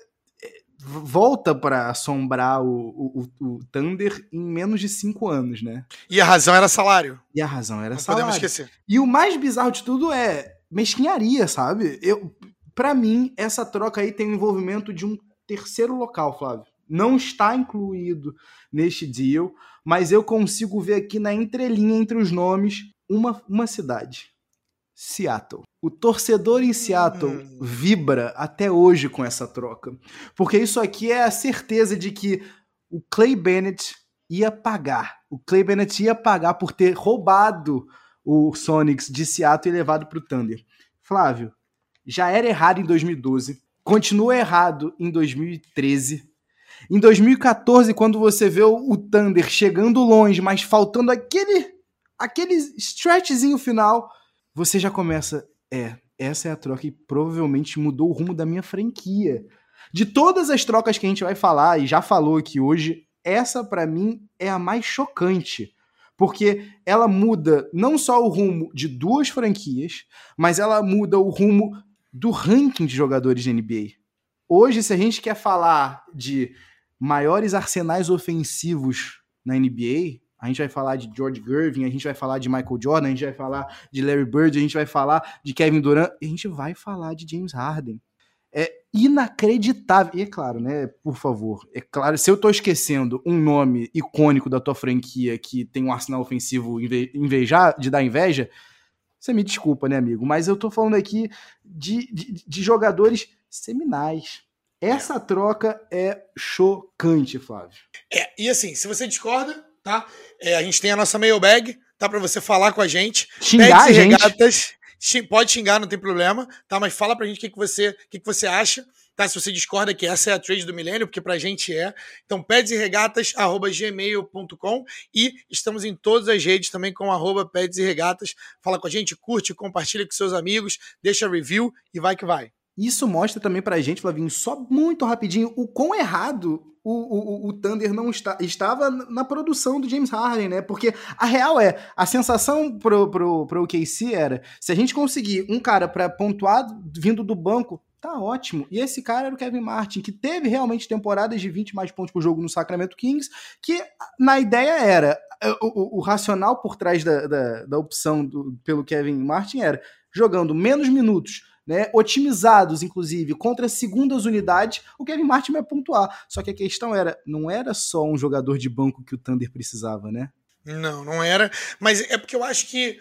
S2: volta pra assombrar o, o, o- o Thunder em menos de cinco anos, né?
S1: E a razão era salário.
S2: E a razão era
S1: Não
S2: salário.
S1: podemos esquecer.
S2: E o mais bizarro de tudo é mesquinharia, sabe? Eu, para mim, essa troca aí tem o envolvimento de um terceiro local, Flávio. Não está incluído neste deal, mas eu consigo ver aqui na entrelinha entre os nomes uma, uma cidade. Seattle. O torcedor em Seattle
S1: Hum.
S2: vibra até hoje com essa troca. Porque isso aqui é a certeza de que o Clay Bennett ia pagar. O Clay Bennett ia pagar por ter roubado o Sonics de Seattle e levado para o Thunder. Flávio, já era errado em 2012, continua errado em 2013. Em 2014, quando você vê o o Thunder chegando longe, mas faltando aquele aquele stretchzinho final, você já começa, é, essa é a troca que provavelmente mudou o rumo da minha franquia. De todas as trocas que a gente vai falar e já falou aqui hoje, essa pra mim é a mais chocante, porque ela muda não só o rumo de duas franquias, mas ela muda o rumo do ranking de jogadores da NBA. Hoje, se a gente quer falar de maiores arsenais ofensivos na NBA, a gente vai falar de George Gervin, a gente vai falar de Michael Jordan, a gente vai falar de Larry Bird, a gente vai falar de Kevin Durant, a gente vai falar de James Harden. É inacreditável. E é claro, né? Por favor, é claro, se eu tô esquecendo um nome icônico da tua franquia que tem um arsenal ofensivo inve- invejar, de dar inveja, você me desculpa, né, amigo? Mas eu tô falando aqui de, de, de jogadores seminais. Essa troca é chocante, Flávio.
S1: É, e assim, se você discorda, tá? É, a gente tem a nossa mailbag, tá? Pra você falar com a gente.
S2: Xingar a gente.
S1: regatas. Pode xingar, não tem problema, tá? Mas fala pra gente o que, que, você, que, que você acha, tá? Se você discorda que essa é a trade do milênio, porque pra gente é. Então, peds e regatas, arroba gmail.com e estamos em todas as redes também com arroba peds e regatas. Fala com a gente, curte, compartilha com seus amigos, deixa review e vai que vai.
S2: Isso mostra também pra gente, Flavinho, só muito rapidinho, o quão errado o, o, o Thunder não está, estava na produção do James Harden, né? Porque a real é, a sensação pro, pro, pro OKC era, se a gente conseguir um cara pra pontuar vindo do banco, tá ótimo. E esse cara era o Kevin Martin, que teve realmente temporadas de 20 mais pontos por jogo no Sacramento Kings, que na ideia era, o, o, o racional por trás da, da, da opção do, pelo Kevin Martin era, jogando menos minutos, né, otimizados, inclusive, contra segundas unidades, o Kevin Martin vai pontuar. Só que a questão era, não era só um jogador de banco que o Thunder precisava, né?
S1: Não, não era. Mas é porque eu acho que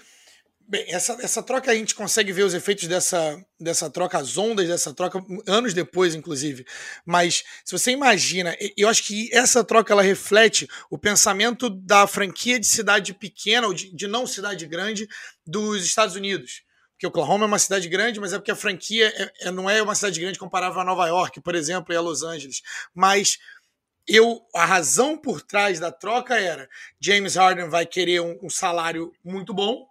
S1: Bem, essa, essa troca a gente consegue ver os efeitos dessa, dessa troca, as ondas dessa troca, anos depois, inclusive. Mas se você imagina, eu acho que essa troca ela reflete o pensamento da franquia de cidade pequena, ou de, de não cidade grande, dos Estados Unidos. Porque Oklahoma é uma cidade grande, mas é porque a franquia é, é, não é uma cidade grande comparável a Nova York, por exemplo, e a Los Angeles. Mas eu a razão por trás da troca era James Harden vai querer um, um salário muito bom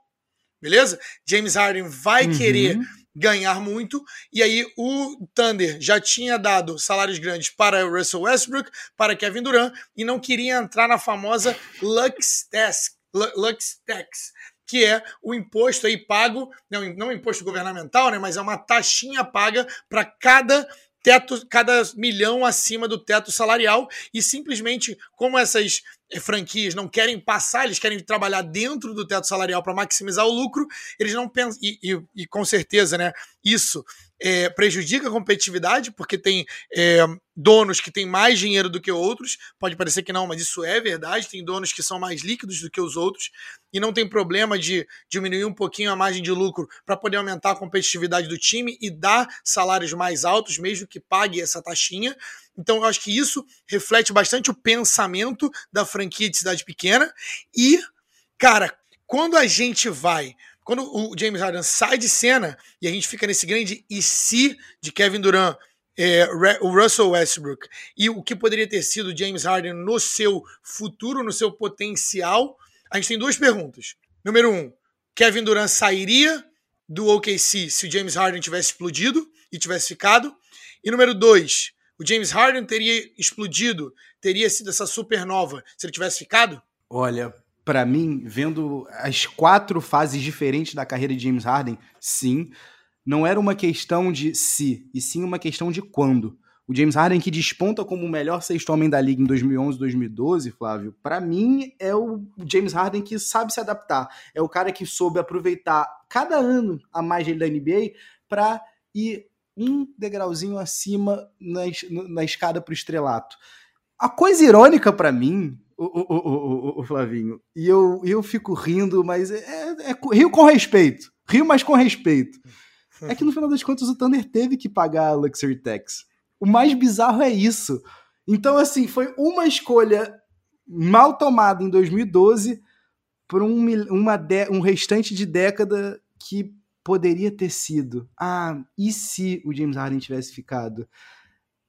S1: beleza? James Harden vai uhum. querer ganhar muito, e aí o Thunder já tinha dado salários grandes para Russell Westbrook, para Kevin Durant, e não queria entrar na famosa Lux Tax, Lux Tax que é o imposto aí pago, não, não imposto governamental, né, mas é uma taxinha paga para cada teto, cada milhão acima do teto salarial, e simplesmente como essas franquias não querem passar, eles querem trabalhar dentro do teto salarial para maximizar o lucro, eles não pensam, e, e, e, com certeza, né, isso é, prejudica a competitividade, porque tem é, donos que têm mais dinheiro do que outros. Pode parecer que não, mas isso é verdade. Tem donos que são mais líquidos do que os outros e não tem problema de diminuir um pouquinho a margem de lucro para poder aumentar a competitividade do time e dar salários mais altos, mesmo que pague essa taxinha. Então, eu acho que isso reflete bastante o pensamento da franquia de cidade pequena. E, cara, quando a gente vai quando o James Harden sai de cena e a gente fica nesse grande e se de Kevin Durant, é, o Russell Westbrook e o que poderia ter sido James Harden no seu futuro, no seu potencial, a gente tem duas perguntas. Número um, Kevin Durant sairia do OKC se o James Harden tivesse explodido e tivesse ficado? E número dois, o James Harden teria explodido, teria sido essa supernova se ele tivesse ficado?
S2: Olha, para mim, vendo as quatro fases diferentes da carreira de James Harden, sim, não era uma questão de se, e sim uma questão de quando. O James Harden que desponta como o melhor sexto homem da liga em 2011, 2012, Flávio, para mim é o James Harden que sabe se adaptar. É o cara que soube aproveitar cada ano a mais da NBA para ir um degrauzinho acima na, na escada para o estrelato. A coisa irônica para mim o, o, o, o, Flavinho. E eu, eu fico rindo, mas é, é, é, rio com respeito. Rio, mas com respeito. É que no final das contas o Thunder teve que pagar a Luxury Tax. O mais bizarro é isso. Então, assim, foi uma escolha mal tomada em 2012 por um, uma de, um restante de década que poderia ter sido. Ah, e se o James Harden tivesse ficado?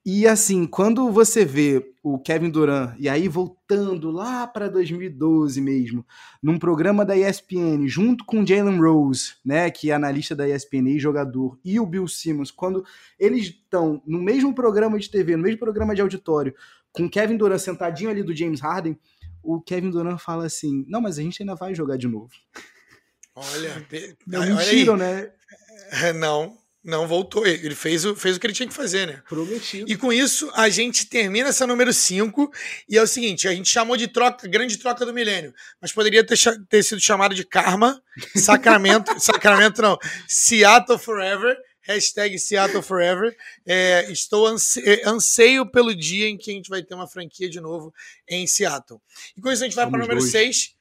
S2: E assim, quando você vê o Kevin Durant, e aí voltando lá para 2012 mesmo, num programa da ESPN, junto com Jalen Rose, né, que é analista da ESPN e jogador, e o Bill Simmons, quando eles estão no mesmo programa de TV, no mesmo programa de auditório, com Kevin Durant sentadinho ali do James Harden, o Kevin Durant fala assim: Não, mas a gente ainda vai jogar de novo.
S1: Olha,
S2: não, olha mentiram, aí. né?
S1: É, não, não voltou. Ele fez o, fez o que ele tinha que fazer, né?
S2: Prometido.
S1: E com isso, a gente termina essa número 5. E é o seguinte: a gente chamou de troca, grande troca do milênio. Mas poderia ter, ter sido chamado de karma, sacramento. sacramento não. Seattle Forever. Hashtag Seattle Forever. É, estou é, anseio pelo dia em que a gente vai ter uma franquia de novo em Seattle. E com isso a gente vai para o número 6,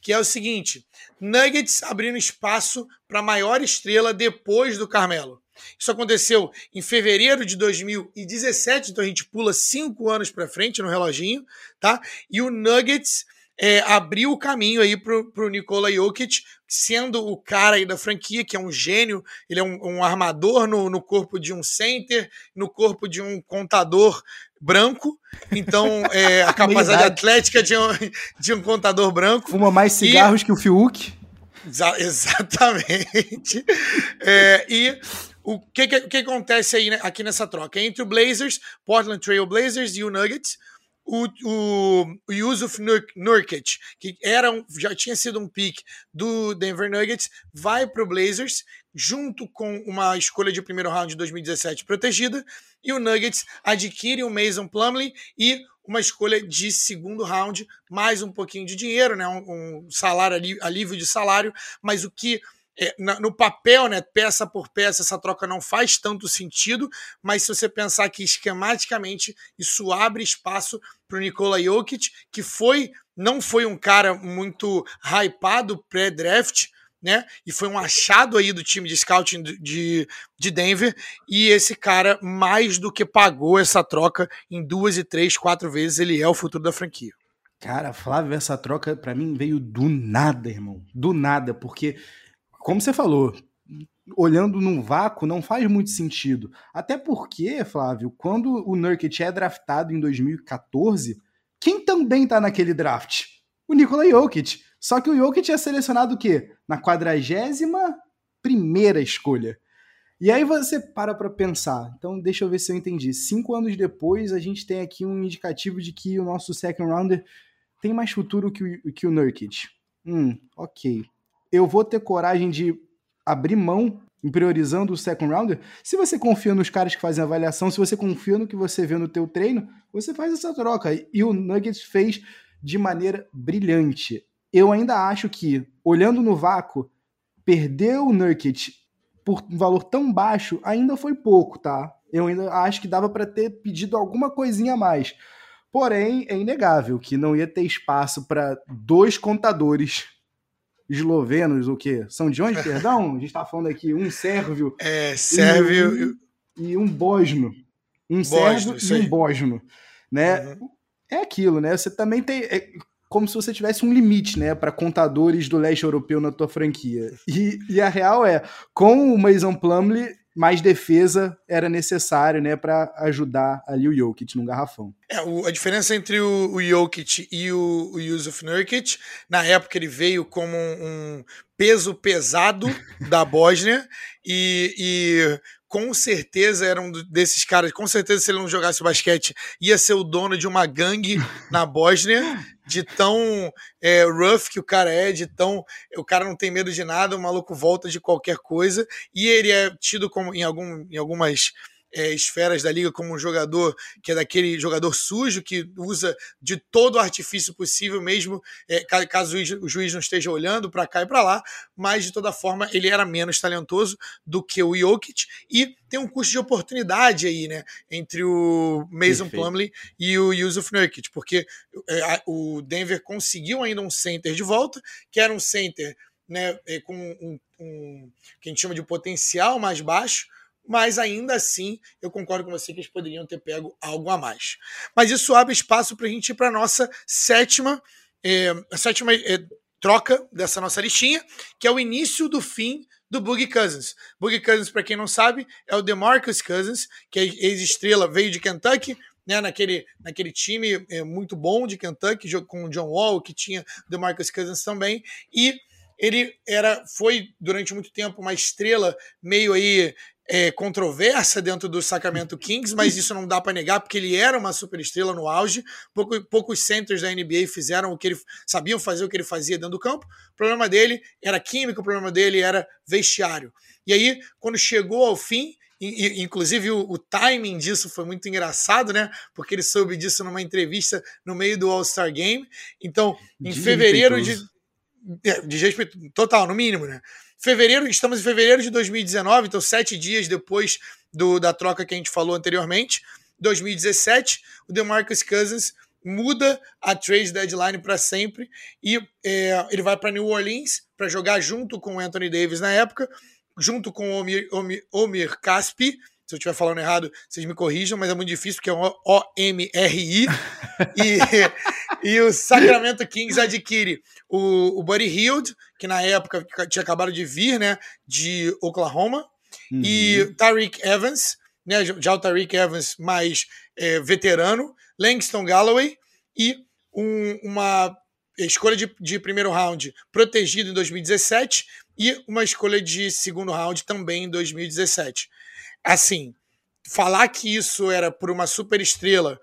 S1: que é o seguinte: Nuggets abrindo espaço para maior estrela depois do Carmelo. Isso aconteceu em fevereiro de 2017, então a gente pula cinco anos para frente no reloginho, tá? E o Nuggets é, abriu o caminho aí pro, pro Nikola Jokic, sendo o cara aí da franquia, que é um gênio, ele é um, um armador no, no corpo de um center, no corpo de um contador branco, então é, a capacidade atlética de um, de um contador branco.
S2: Fuma mais cigarros e... que o Fiuk.
S1: Exa exatamente. é, e o que, que, que acontece aí né, aqui nessa troca? Entre o Blazers, Portland Trail Blazers e o Nuggets, o, o, o Yusuf Nurkic, que era um, já tinha sido um pick do Denver Nuggets, vai para o Blazers, junto com uma escolha de primeiro round de 2017 protegida, e o Nuggets adquire o Mason Plumlee e uma escolha de segundo round, mais um pouquinho de dinheiro, né? um, um salário, alívio de salário, mas o que é, na, no papel, né, peça por peça, essa troca não faz tanto sentido, mas se você pensar que esquematicamente isso abre espaço para o Nikola Jokic, que foi não foi um cara muito hypado pré-draft, né? E foi um achado aí do time de scouting de, de Denver. E esse cara, mais do que pagou essa troca em duas e três, quatro vezes, ele é o futuro da franquia.
S2: Cara, Flávio, essa troca para mim veio do nada, irmão. Do nada, porque, como você falou, olhando num vácuo não faz muito sentido. Até porque, Flávio, quando o Nurkic é draftado em 2014, quem também tá naquele draft? O Nikola Jokic. Só que o Jokic é selecionado o quê? Na quadragésima primeira escolha. E aí você para para pensar. Então, deixa eu ver se eu entendi. Cinco anos depois, a gente tem aqui um indicativo de que o nosso second rounder tem mais futuro que o, que o Nurkic. Hum, ok. Eu vou ter coragem de abrir mão priorizando o second rounder? Se você confia nos caras que fazem avaliação, se você confia no que você vê no teu treino, você faz essa troca. E o Nuggets fez de maneira brilhante. Eu ainda acho que, olhando no vácuo, perder o Nurkic por um valor tão baixo ainda foi pouco, tá? Eu ainda acho que dava para ter pedido alguma coisinha a mais. Porém, é inegável que não ia ter espaço para dois contadores eslovenos, o quê? São de onde, perdão? A gente tá falando aqui um sérvio.
S1: É, sérvio.
S2: E, e um bosno. Um sérvio e um bosno. Né? Uhum. É aquilo, né? Você também tem. É como se você tivesse um limite, né, para contadores do leste europeu na tua franquia. E, e a real é, com o Mason Plumlee, mais defesa era necessário, né, para ajudar ali o Jokic no garrafão.
S1: É, o, a diferença entre o, o Jokic e o, o Yusuf Nurkic, na época ele veio como um, um peso pesado da Bósnia e, e com certeza era um desses caras. Com certeza, se ele não jogasse basquete, ia ser o dono de uma gangue na Bósnia, de tão é, rough que o cara é, de tão. O cara não tem medo de nada, o maluco volta de qualquer coisa. E ele é tido como em, algum, em algumas é, esferas da liga como um jogador que é daquele jogador sujo que usa de todo o artifício possível, mesmo é, caso o juiz, não esteja olhando para cá e para lá, mas de toda forma ele era menos talentoso do que o Jokic e tem um custo de oportunidade aí, né, entre o Mason Plumlee e o Yusuf Nurkic, porque é, o Denver conseguiu ainda um center de volta, que era um center né, é, com um, um que a gente chama de potencial mais baixo, mas ainda assim eu concordo com você que eles poderiam ter pego algo a mais. Mas isso abre espaço para a gente ir para a nossa sétima, é, sétima é, troca dessa nossa listinha, que é o início do fim do Boogie Cousins. Boogie Cousins, para quem não sabe, é o DeMarcus Cousins, que é ex-estrela, veio de Kentucky, né, naquele, naquele time é, muito bom de Kentucky, com o John Wall, que tinha DeMarcus Cousins também, e ele era foi durante muito tempo uma estrela meio aí é, controversa dentro do Sacramento Kings, mas isso não dá para negar, porque ele era uma superestrela no auge. Pouco, poucos centers da NBA fizeram o que ele sabiam fazer o que ele fazia dentro do campo. O problema dele era química, o problema dele era vestiário. E aí, quando chegou ao fim, e, inclusive o, o, timing disso foi muito engraçado, né? Porque ele soube disso numa entrevista no meio do All-Star Game. Então, em de fevereiro de. É, de respeito total, no mínimo, né? Fevereiro, estamos em fevereiro de 2019, então sete dias depois do, da troca que a gente falou anteriormente. 2017, o DeMarcus Cousins muda a trade deadline para sempre e é, ele vai para New Orleans para jogar junto com o Anthony Davis na época, junto com o Omir, Omir Caspi. Se eu estiver falando errado, vocês me corrijam, mas é muito difícil porque é um O-M-R-I. e, e o Sacramento Kings adquire o, o Buddy Hield, que na época tinha acabado de vir, né, de Oklahoma, uhum. e Tariq Evans, né, já o Tariq Evans mais é, veterano, Langston Galloway e um, uma escolha de, de primeiro round protegido em 2017 e uma escolha de segundo round também em 2017. Assim, falar que isso era por uma super estrela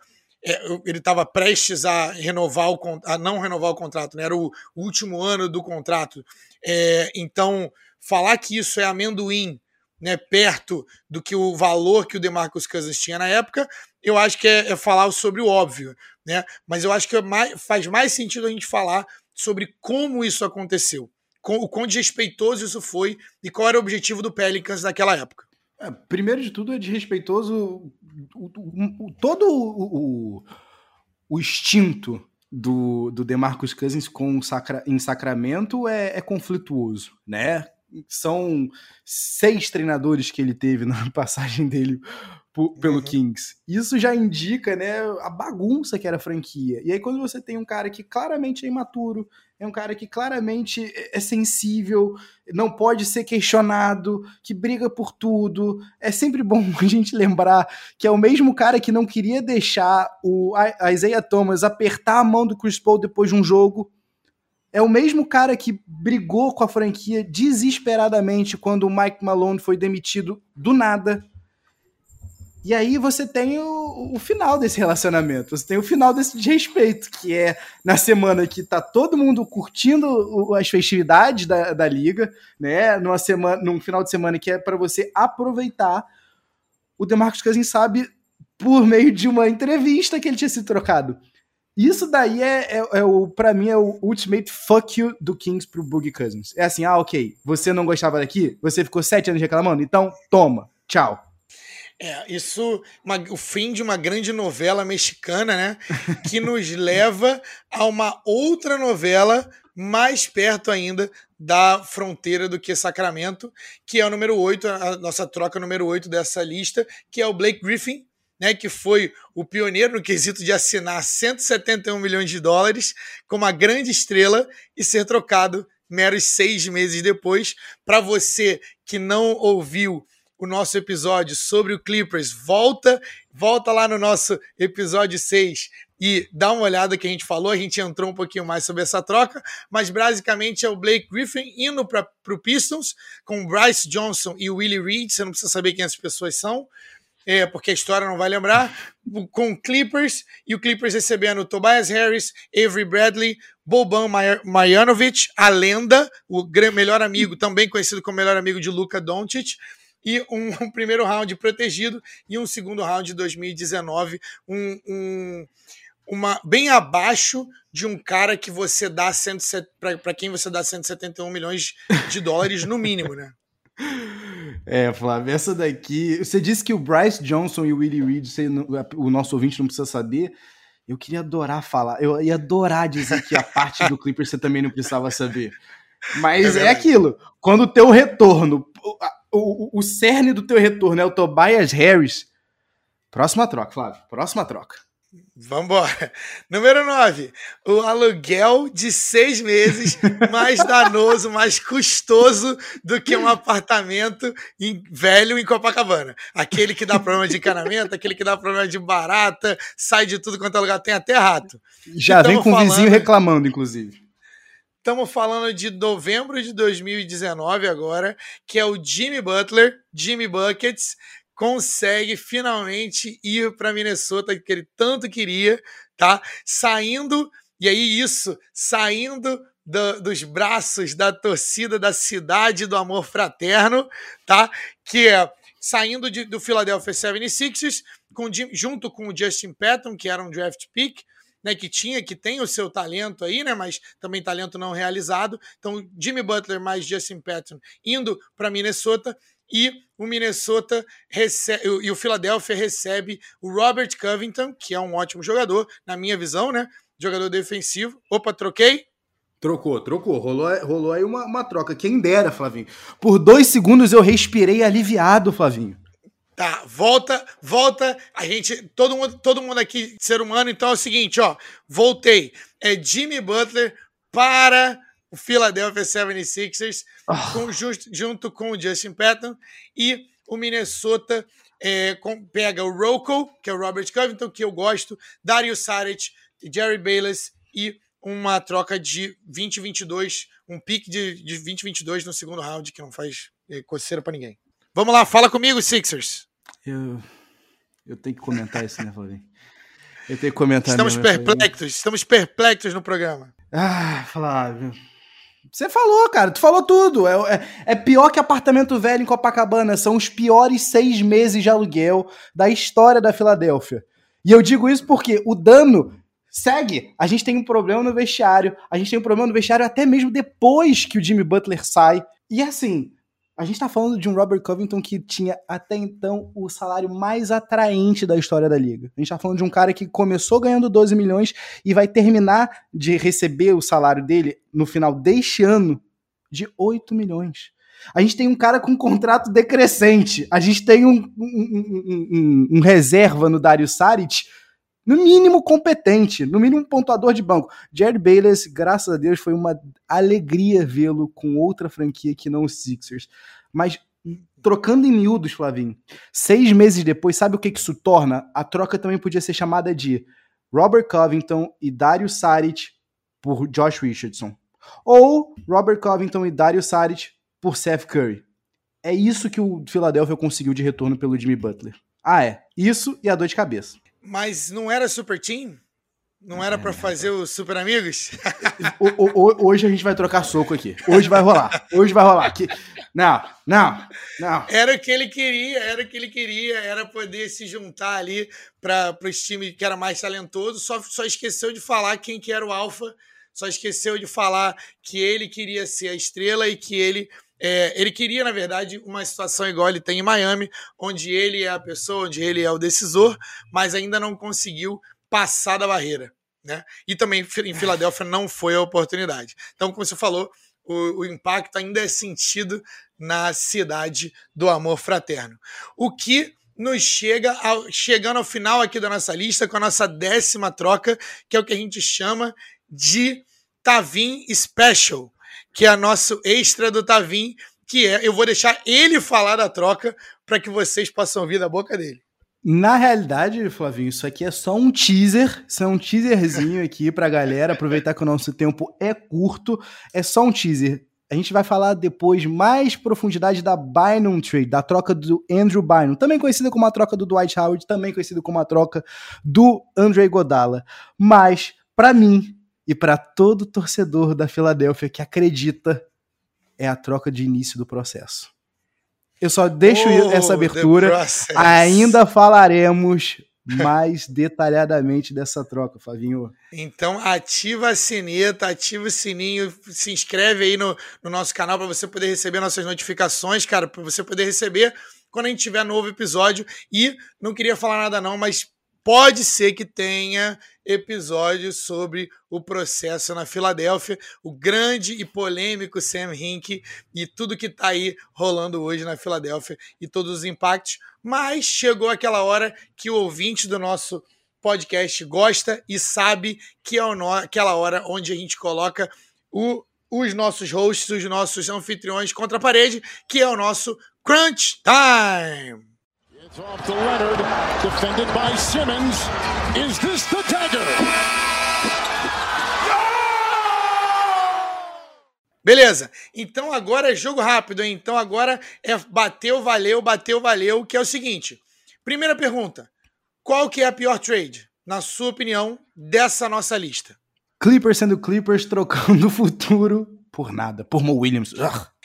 S1: é, ele estava prestes a renovar o a não renovar o contrato, né? era o último ano do contrato. É, então, falar que isso é amendoim, né, perto do que o valor que o DeMarcus Cousins tinha na época, eu acho que é, é falar sobre o óbvio, né? Mas eu acho que é mais, faz mais sentido a gente falar sobre como isso aconteceu o quão desrespeitoso isso foi e qual era o objetivo do Pelicans naquela época.
S2: É, primeiro de tudo, é desrespeitoso o, o, o, todo o, instinto do, do DeMarcus Cousins com Sacra, em Sacramento é, é conflituoso, né? São seis treinadores que ele teve na passagem dele pelo uhum. Kings. Isso já indica, né, a bagunça que era a franquia. E aí quando você tem um cara que claramente é imaturo, é um cara que claramente é sensível, não pode ser questionado, que briga por tudo. É sempre bom a gente lembrar que é o mesmo cara que não queria deixar o Isaiah Thomas apertar a mão do Chris Paul depois de um jogo. É o mesmo cara que brigou com a franquia desesperadamente quando o Mike Malone foi demitido do nada e aí você tem o, o, final desse relacionamento, você tem o final desse desrespeito, que é na semana que tá todo mundo curtindo as festividades da, da liga, né? Numa semana, num final de semana que é para você aproveitar. O DeMarcus Cousins sabe por meio de uma entrevista que ele tinha sido trocado. Isso daí é, é, é o, para mim, é o ultimate fuck you do Kings pro Boogie Cousins. É assim, ah, ok, você não gostava daqui, você ficou sete anos reclamando, então toma, tchau.
S1: É, isso, uma, o fim de uma grande novela mexicana, né? Que nos leva a uma outra novela mais perto ainda da fronteira do que Sacramento, que é o número 8, a nossa troca número 8 dessa lista, que é o Blake Griffin, né, que foi o pioneiro no quesito de assinar 171 milhões de dólares com uma grande estrela e ser trocado meros seis meses depois. Para você que não ouviu o nosso episódio sobre o Clippers, volta, volta lá no nosso episódio 6 e dá uma olhada que a gente falou, a gente entrou um pouquinho mais sobre essa troca, mas basicamente é o Blake Griffin indo para o Pistons com Bryce Johnson e Willie Reed, você não precisa saber quem essas pessoas são, é, porque a história não vai lembrar, com Clippers, e o Clippers recebendo Tobias Harris, Avery Bradley, Boban Marjanovic, a lenda, o melhor amigo, também conhecido como melhor amigo de Luka Doncic, e um, um, primeiro round protegido e um segundo round de 2019, um, um, uma, bem abaixo de um cara que você dá para quem você dá 171 milhões de dólares no mínimo, né?
S2: É, Flávio, essa daqui. Você disse que o Bryce Johnson e o Willie Reed, você, o nosso ouvinte não precisa saber. Eu queria adorar falar, eu ia adorar dizer que a parte do Clipper você também não precisava saber. Mas é, é aquilo. Quando o teu retorno, o, o, cerne do teu retorno é o Tobias Harris. Próxima troca, Flávio. Próxima troca.
S1: Vambora. Número 9. O aluguel de seis meses mais danoso, mais custoso do que um apartamento em, velho em Copacabana. Aquele que dá problema de encanamento, aquele que dá problema de barata, sai de tudo quanto é lugar, tem até rato.
S2: Já vem com o vizinho reclamando, inclusive.
S1: Estamos falando de novembro de 2019 agora, que é o Jimmy Butler, Jimmy Buckets, consegue finalmente ir para Minnesota que ele tanto queria, tá? Saindo e aí isso, saindo do, dos braços da torcida da cidade do amor fraterno, tá? Que é saindo de, do Philadelphia 76ers com, junto com o Justin Patton, que era um draft pick, né, que tinha, que tem o seu talento aí, né, mas também talento não realizado. Então, Jimmy Butler mais Justin Patton indo para Minnesota e o Minnesota recebe, e o Philadelphia recebe o Robert Covington, que é um ótimo jogador, na minha visão, né? Jogador defensivo. Opa, troquei?
S2: Trocou, trocou. Rolou, rolou aí uma, uma troca. Quem dera, Flavinho. Por dois segundos eu respirei aliviado, Flavinho.
S1: Tá, volta, volta. A gente, todo mundo, todo mundo aqui, ser humano, então é o seguinte, ó. Voltei. É Jimmy Butler para o Philadelphia 76ers, oh. com, just, junto com o Justin Patton, e o Minnesota é, com, pega o Rocco, que é o Robert Covington, que eu gosto, Dario Saric, Jerry Bayless e uma troca de 2022, um pique de, de 2022 no segundo round, que não faz é, coceira para ninguém. Vamos lá, fala comigo, Sixers.
S2: Eu, eu tenho que comentar isso, né, Flavinho? Eu tenho que comentar.
S1: Estamos mesmo, perplexos, estamos perplexos no programa.
S2: Ah, Flávio. Você falou, cara, tu falou tudo. É, é, é, pior que apartamento velho em Copacabana. São os piores seis meses de aluguel da história da Filadélfia. E eu digo isso porque o dano segue. A gente tem um problema no vestiário, a gente tem um problema no vestiário até mesmo depois que o Jimmy Butler sai. E assim, a gente tá falando de um Robert Covington que tinha até então o salário mais atraente da história da liga. A gente tá falando de um cara que começou ganhando 12 milhões e vai terminar de receber o salário dele no final deste ano de 8 milhões. A gente tem um cara com um contrato decrescente. A gente tem um, um, um, um reserva no Dario Saric, no mínimo competente, no mínimo pontuador de banco. Jared Bayless, graças a Deus, foi uma alegria vê-lo com outra franquia que não os Sixers. Mas trocando em miúdos, Flavinho, seis meses depois, sabe o que isso torna? A troca também podia ser chamada de Robert Covington e Dario Saric por Josh Richardson. Ou Robert Covington e Dario Saric por Seth Curry. É isso que o Philadelphia conseguiu de retorno pelo Jimmy Butler. Ah, é. Isso e a dor de cabeça.
S1: Mas não era Super Team? Não era para fazer os Super Amigos?
S2: o, o, hoje a gente vai trocar soco aqui. Hoje vai rolar. Hoje vai rolar. Aqui. Não, não, não.
S1: Era o que ele queria, era o que ele queria, era poder se juntar ali para os times que era mais talentoso. Só, só esqueceu de falar quem que era o Alfa, só esqueceu de falar que ele queria ser a estrela e que ele é, ele queria, na verdade, uma situação igual ele tem em Miami, onde ele é a pessoa, onde ele é o decisor, mas ainda não conseguiu passar da barreira. Né? E também em Filadélfia não foi a oportunidade. Então, como você falou, o, o, impacto ainda é sentido na cidade do amor fraterno. O que nos chega ao, chegando ao final aqui da nossa lista com a nossa décima troca, que é o que a gente chama de Tavim Special que é nosso extra do Tavim, que é, eu vou deixar ele falar da troca para que vocês possam ouvir da boca dele.
S2: Na realidade, Flavinho, isso aqui é só um teaser, isso é um teaserzinho aqui pra galera, aproveitar que o nosso tempo é curto, é só um teaser. A gente vai falar depois mais profundidade da Bynum Trade, da troca do Andrew Bynum, também conhecida como a troca do Dwight Howard, também conhecida como a troca do Andre Godala. Mas, para mim, e para todo torcedor da Filadélfia que acredita, é a troca de início do processo. Eu só deixo oh, essa abertura. Ainda falaremos mais detalhadamente dessa troca, Flavinho.
S1: Então ativa a sineta, ativa o sininho, se inscreve aí no, no nosso canal para você poder receber nossas notificações, cara, para você poder receber quando a gente tiver novo episódio. E não queria falar nada não, mas pode ser que tenha episódio sobre o processo na Filadélfia, o grande e polêmico Sam Hink e tudo que está aí rolando hoje na Filadélfia e todos os impactos. Mas chegou aquela hora que o ouvinte do nosso podcast gosta e sabe que é aquela hora onde a gente coloca o, os nossos hosts, os nossos anfitriões contra a parede, que é o nosso Crunch Time. It's off to Leonard, defended by Simmons. Is this the dagger? Beleza, então agora é jogo rápido, hein? Então agora é bateu, valeu, bateu, valeu, que é o seguinte. Primeira pergunta, qual que é a pior trade, na sua opinião, dessa nossa lista?
S2: Clippers sendo Clippers trocando o futuro por nada, por Mo Williams.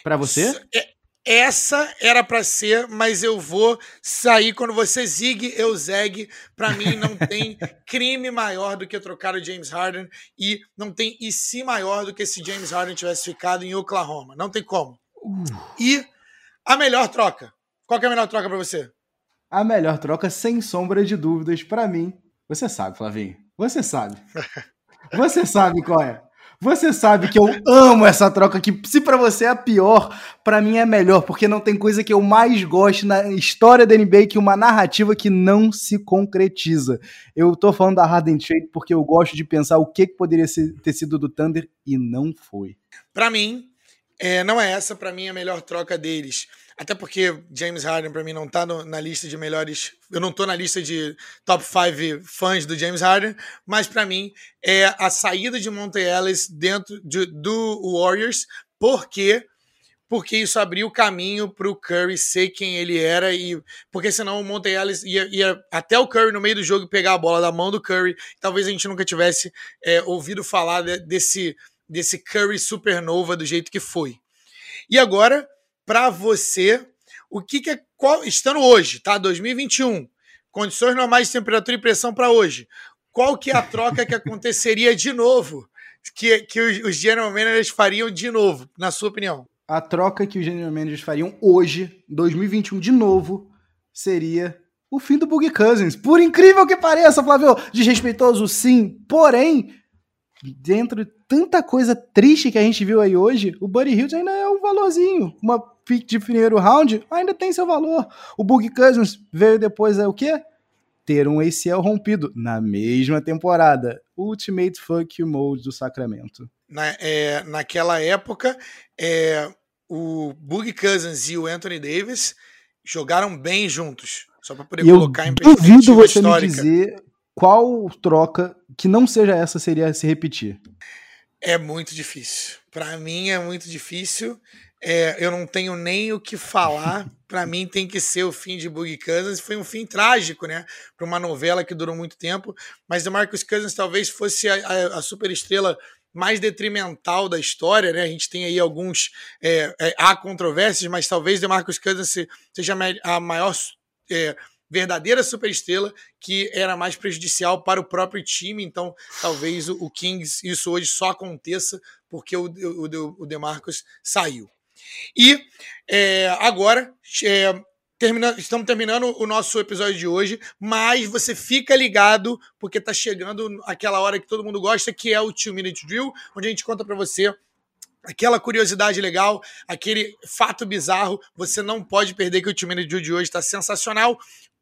S2: Para você?
S1: É, essa era para ser, mas eu vou sair quando você zig, eu zeg. Para mim, não tem crime maior do que trocar o James Harden e não tem e se maior do que se James Harden tivesse ficado em Oklahoma. Não tem como. Uh. E a melhor troca. Qual é a melhor troca para você?
S2: A melhor troca, sem sombra de dúvidas, para mim. Você sabe, Flavinho. Você sabe. Você sabe qual é. Você sabe que eu amo essa troca que se para você é a pior, para mim é melhor, porque não tem coisa que eu mais gosto na história da NBA que uma narrativa que não se concretiza. Eu tô falando da Harden Trade porque eu gosto de pensar o que, que poderia ter sido do Thunder e não foi.
S1: Para mim, é, não é essa para mim a melhor troca deles. Até porque James Harden, para mim, não tá no, na lista de melhores. Eu não tô na lista de top 5 fãs do James Harden, mas para mim é a saída de Monte Ellis dentro de, do Warriors, porque porque isso abriu o caminho para o Curry ser quem ele era e porque senão o Monte Ellis ia, ia, até o Curry no meio do jogo pegar a bola da mão do Curry. Talvez a gente nunca tivesse é, ouvido falar de, desse desse Curry supernova do jeito que foi. E agora para você o que, que é qual, estando hoje, tá? 2021, condições normais de temperatura e pressão para hoje. qual que é a troca que aconteceria de novo? Que, que os, general managers fariam de novo, na sua opinião?
S2: A troca que os general managers fariam hoje, 2021, de novo, seria o fim do Bug Cousins. Por incrível que pareça, Flávio, desrespeitoso sim, porém, dentro de tanta coisa triste que a gente viu aí hoje, o Buddy Hills ainda é um valorzinho. Uma pick de primeiro round ainda tem seu valor. O Bug Cousins veio depois é o quê? Ter um ACL rompido na mesma temporada. Ultimate Fuck You Mode do Sacramento.
S1: Na, é, naquela época, é, o Boogie Cousins e o Anthony Davis jogaram bem juntos. Só para poder
S2: e
S1: colocar
S2: em perspectiva duvido você histórica. me dizer qual troca que não seja essa seria se repetir.
S1: É muito difícil. Para mim é muito difícil. É, eu não tenho nem o que falar. Para mim tem que ser o fim de Boogie Cousins. Foi um fim trágico, né? Para uma novela que durou muito tempo. Mas o Marcus Cousins talvez fosse a, a, a super estrela mais detrimental da história, né? A gente tem aí alguns. É, é, há controvérsias, mas talvez Marcus Cousins seja a maior é, verdadeira superestrela que era mais prejudicial para o próprio time. Então, talvez o, o Kings isso hoje só aconteça porque o, o, o DeMarcus saiu. E é, agora é, termina, estamos terminando o nosso episódio de hoje, mas você fica ligado porque está chegando aquela hora que todo mundo gosta, que é o Two Minute Drill, onde a gente conta para você aquela curiosidade legal, aquele fato bizarro, você não pode perder que o time de hoje está sensacional.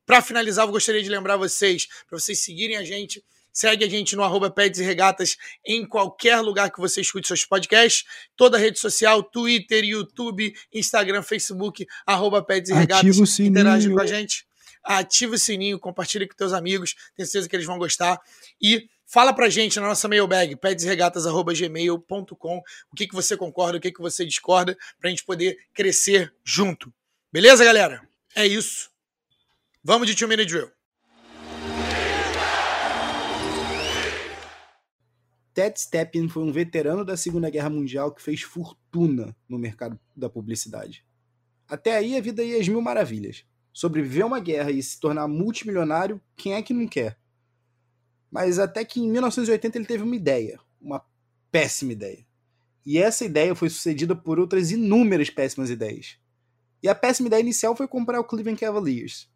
S1: Para finalizar, eu gostaria de lembrar vocês, para vocês seguirem a gente, segue a gente no arroba Peds e Regatas em qualquer lugar que você escute seus podcasts, toda rede social, Twitter, YouTube, Instagram, Facebook, arroba Peds e Regatas, interage com a gente. Ativa o sininho, compartilhe com teus amigos, tenho certeza que eles vão gostar. E Fala pra gente na nossa mailbag, pedsregatas.gmail.com, o que, que você concorda, o que, que você discorda, pra gente poder crescer junto. Beleza, galera? É isso. Vamos de Two Minute Drill.
S2: Ted Stepien foi um veterano da Segunda Guerra Mundial que fez fortuna no mercado da publicidade. Até aí a vida ia às mil maravilhas. Sobreviver a uma guerra e se tornar multimilionário, quem é que não quer? Mas até que em 1980 ele teve uma ideia, uma péssima ideia. E essa ideia foi sucedida por outras inúmeras péssimas ideias. E a péssima ideia inicial foi comprar o Cleveland Cavaliers.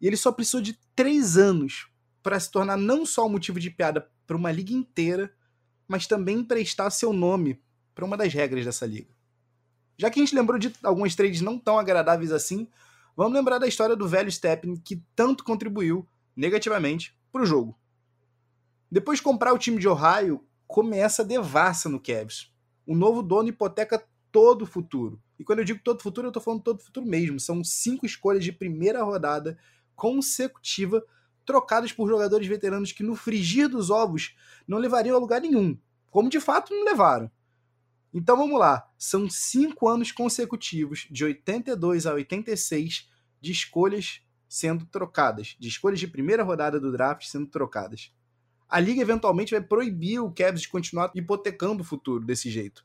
S2: E ele só precisou de três anos para se tornar não só um motivo de piada para uma liga inteira, mas também emprestar seu nome para uma das regras dessa liga. Já que a gente lembrou de alguns trades não tão agradáveis assim, vamos lembrar da história do velho Stephen que tanto contribuiu negativamente para o jogo. Depois de comprar o time de Ohio, começa a devassa no Cavs. O novo dono hipoteca todo o futuro. E quando eu digo todo o futuro, eu estou falando todo o futuro mesmo. São cinco escolhas de primeira rodada consecutiva trocadas por jogadores veteranos que no frigir dos ovos não levariam a lugar nenhum. Como de fato não levaram. Então vamos lá. São cinco anos consecutivos, de 82 a 86, de escolhas sendo trocadas. De escolhas de primeira rodada do draft sendo trocadas a liga eventualmente vai proibir o Cavs de continuar hipotecando o futuro desse jeito.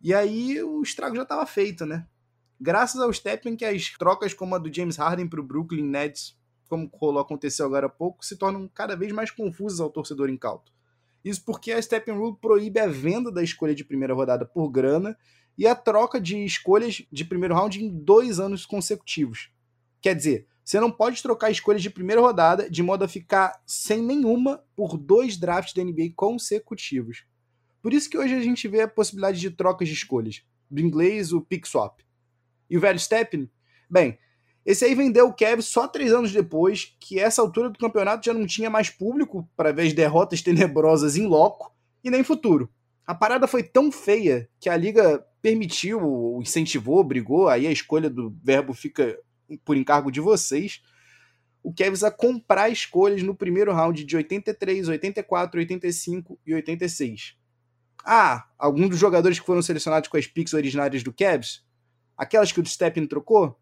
S2: E aí o estrago já estava feito, né? Graças ao Stephen que as trocas como a do James Harden para o Brooklyn Nets, como rolou aconteceu agora há pouco, se tornam cada vez mais confusas ao torcedor incauto. Isso porque a Stephen Rule proíbe a venda da escolha de primeira rodada por grana e a troca de escolhas de primeiro round em dois anos consecutivos. Quer dizer, você não pode trocar escolhas de primeira rodada de modo a ficar sem nenhuma por dois drafts da NBA consecutivos. Por isso que hoje a gente vê a possibilidade de trocas de escolhas. Do inglês, o pick swap. E o velho Stephen? Bem, esse aí vendeu o Cavs só três anos depois, que essa altura do campeonato já não tinha mais público para ver as derrotas tenebrosas em loco e nem futuro. A parada foi tão feia que a liga permitiu, incentivou, brigou, aí a escolha do verbo fica por encargo de vocês, o Cavs a comprar escolhas no primeiro round de 83, 84, 85 e 86. Ah, alguns dos jogadores que foram selecionados com as picks originárias do Cavs, aquelas que o Steppen trocou,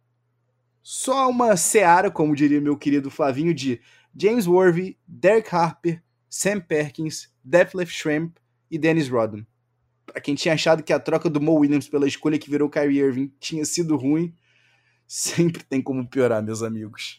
S2: só uma seara, como diria meu querido Flavinho, de James Worthy, Derek Harper, Sam Perkins, Detlef Shrimp e Dennis Rodman. Para quem tinha achado que a troca do Mo Williams pela escolha que virou Kyrie Irving tinha sido ruim, sempre tem como piorar, meus amigos.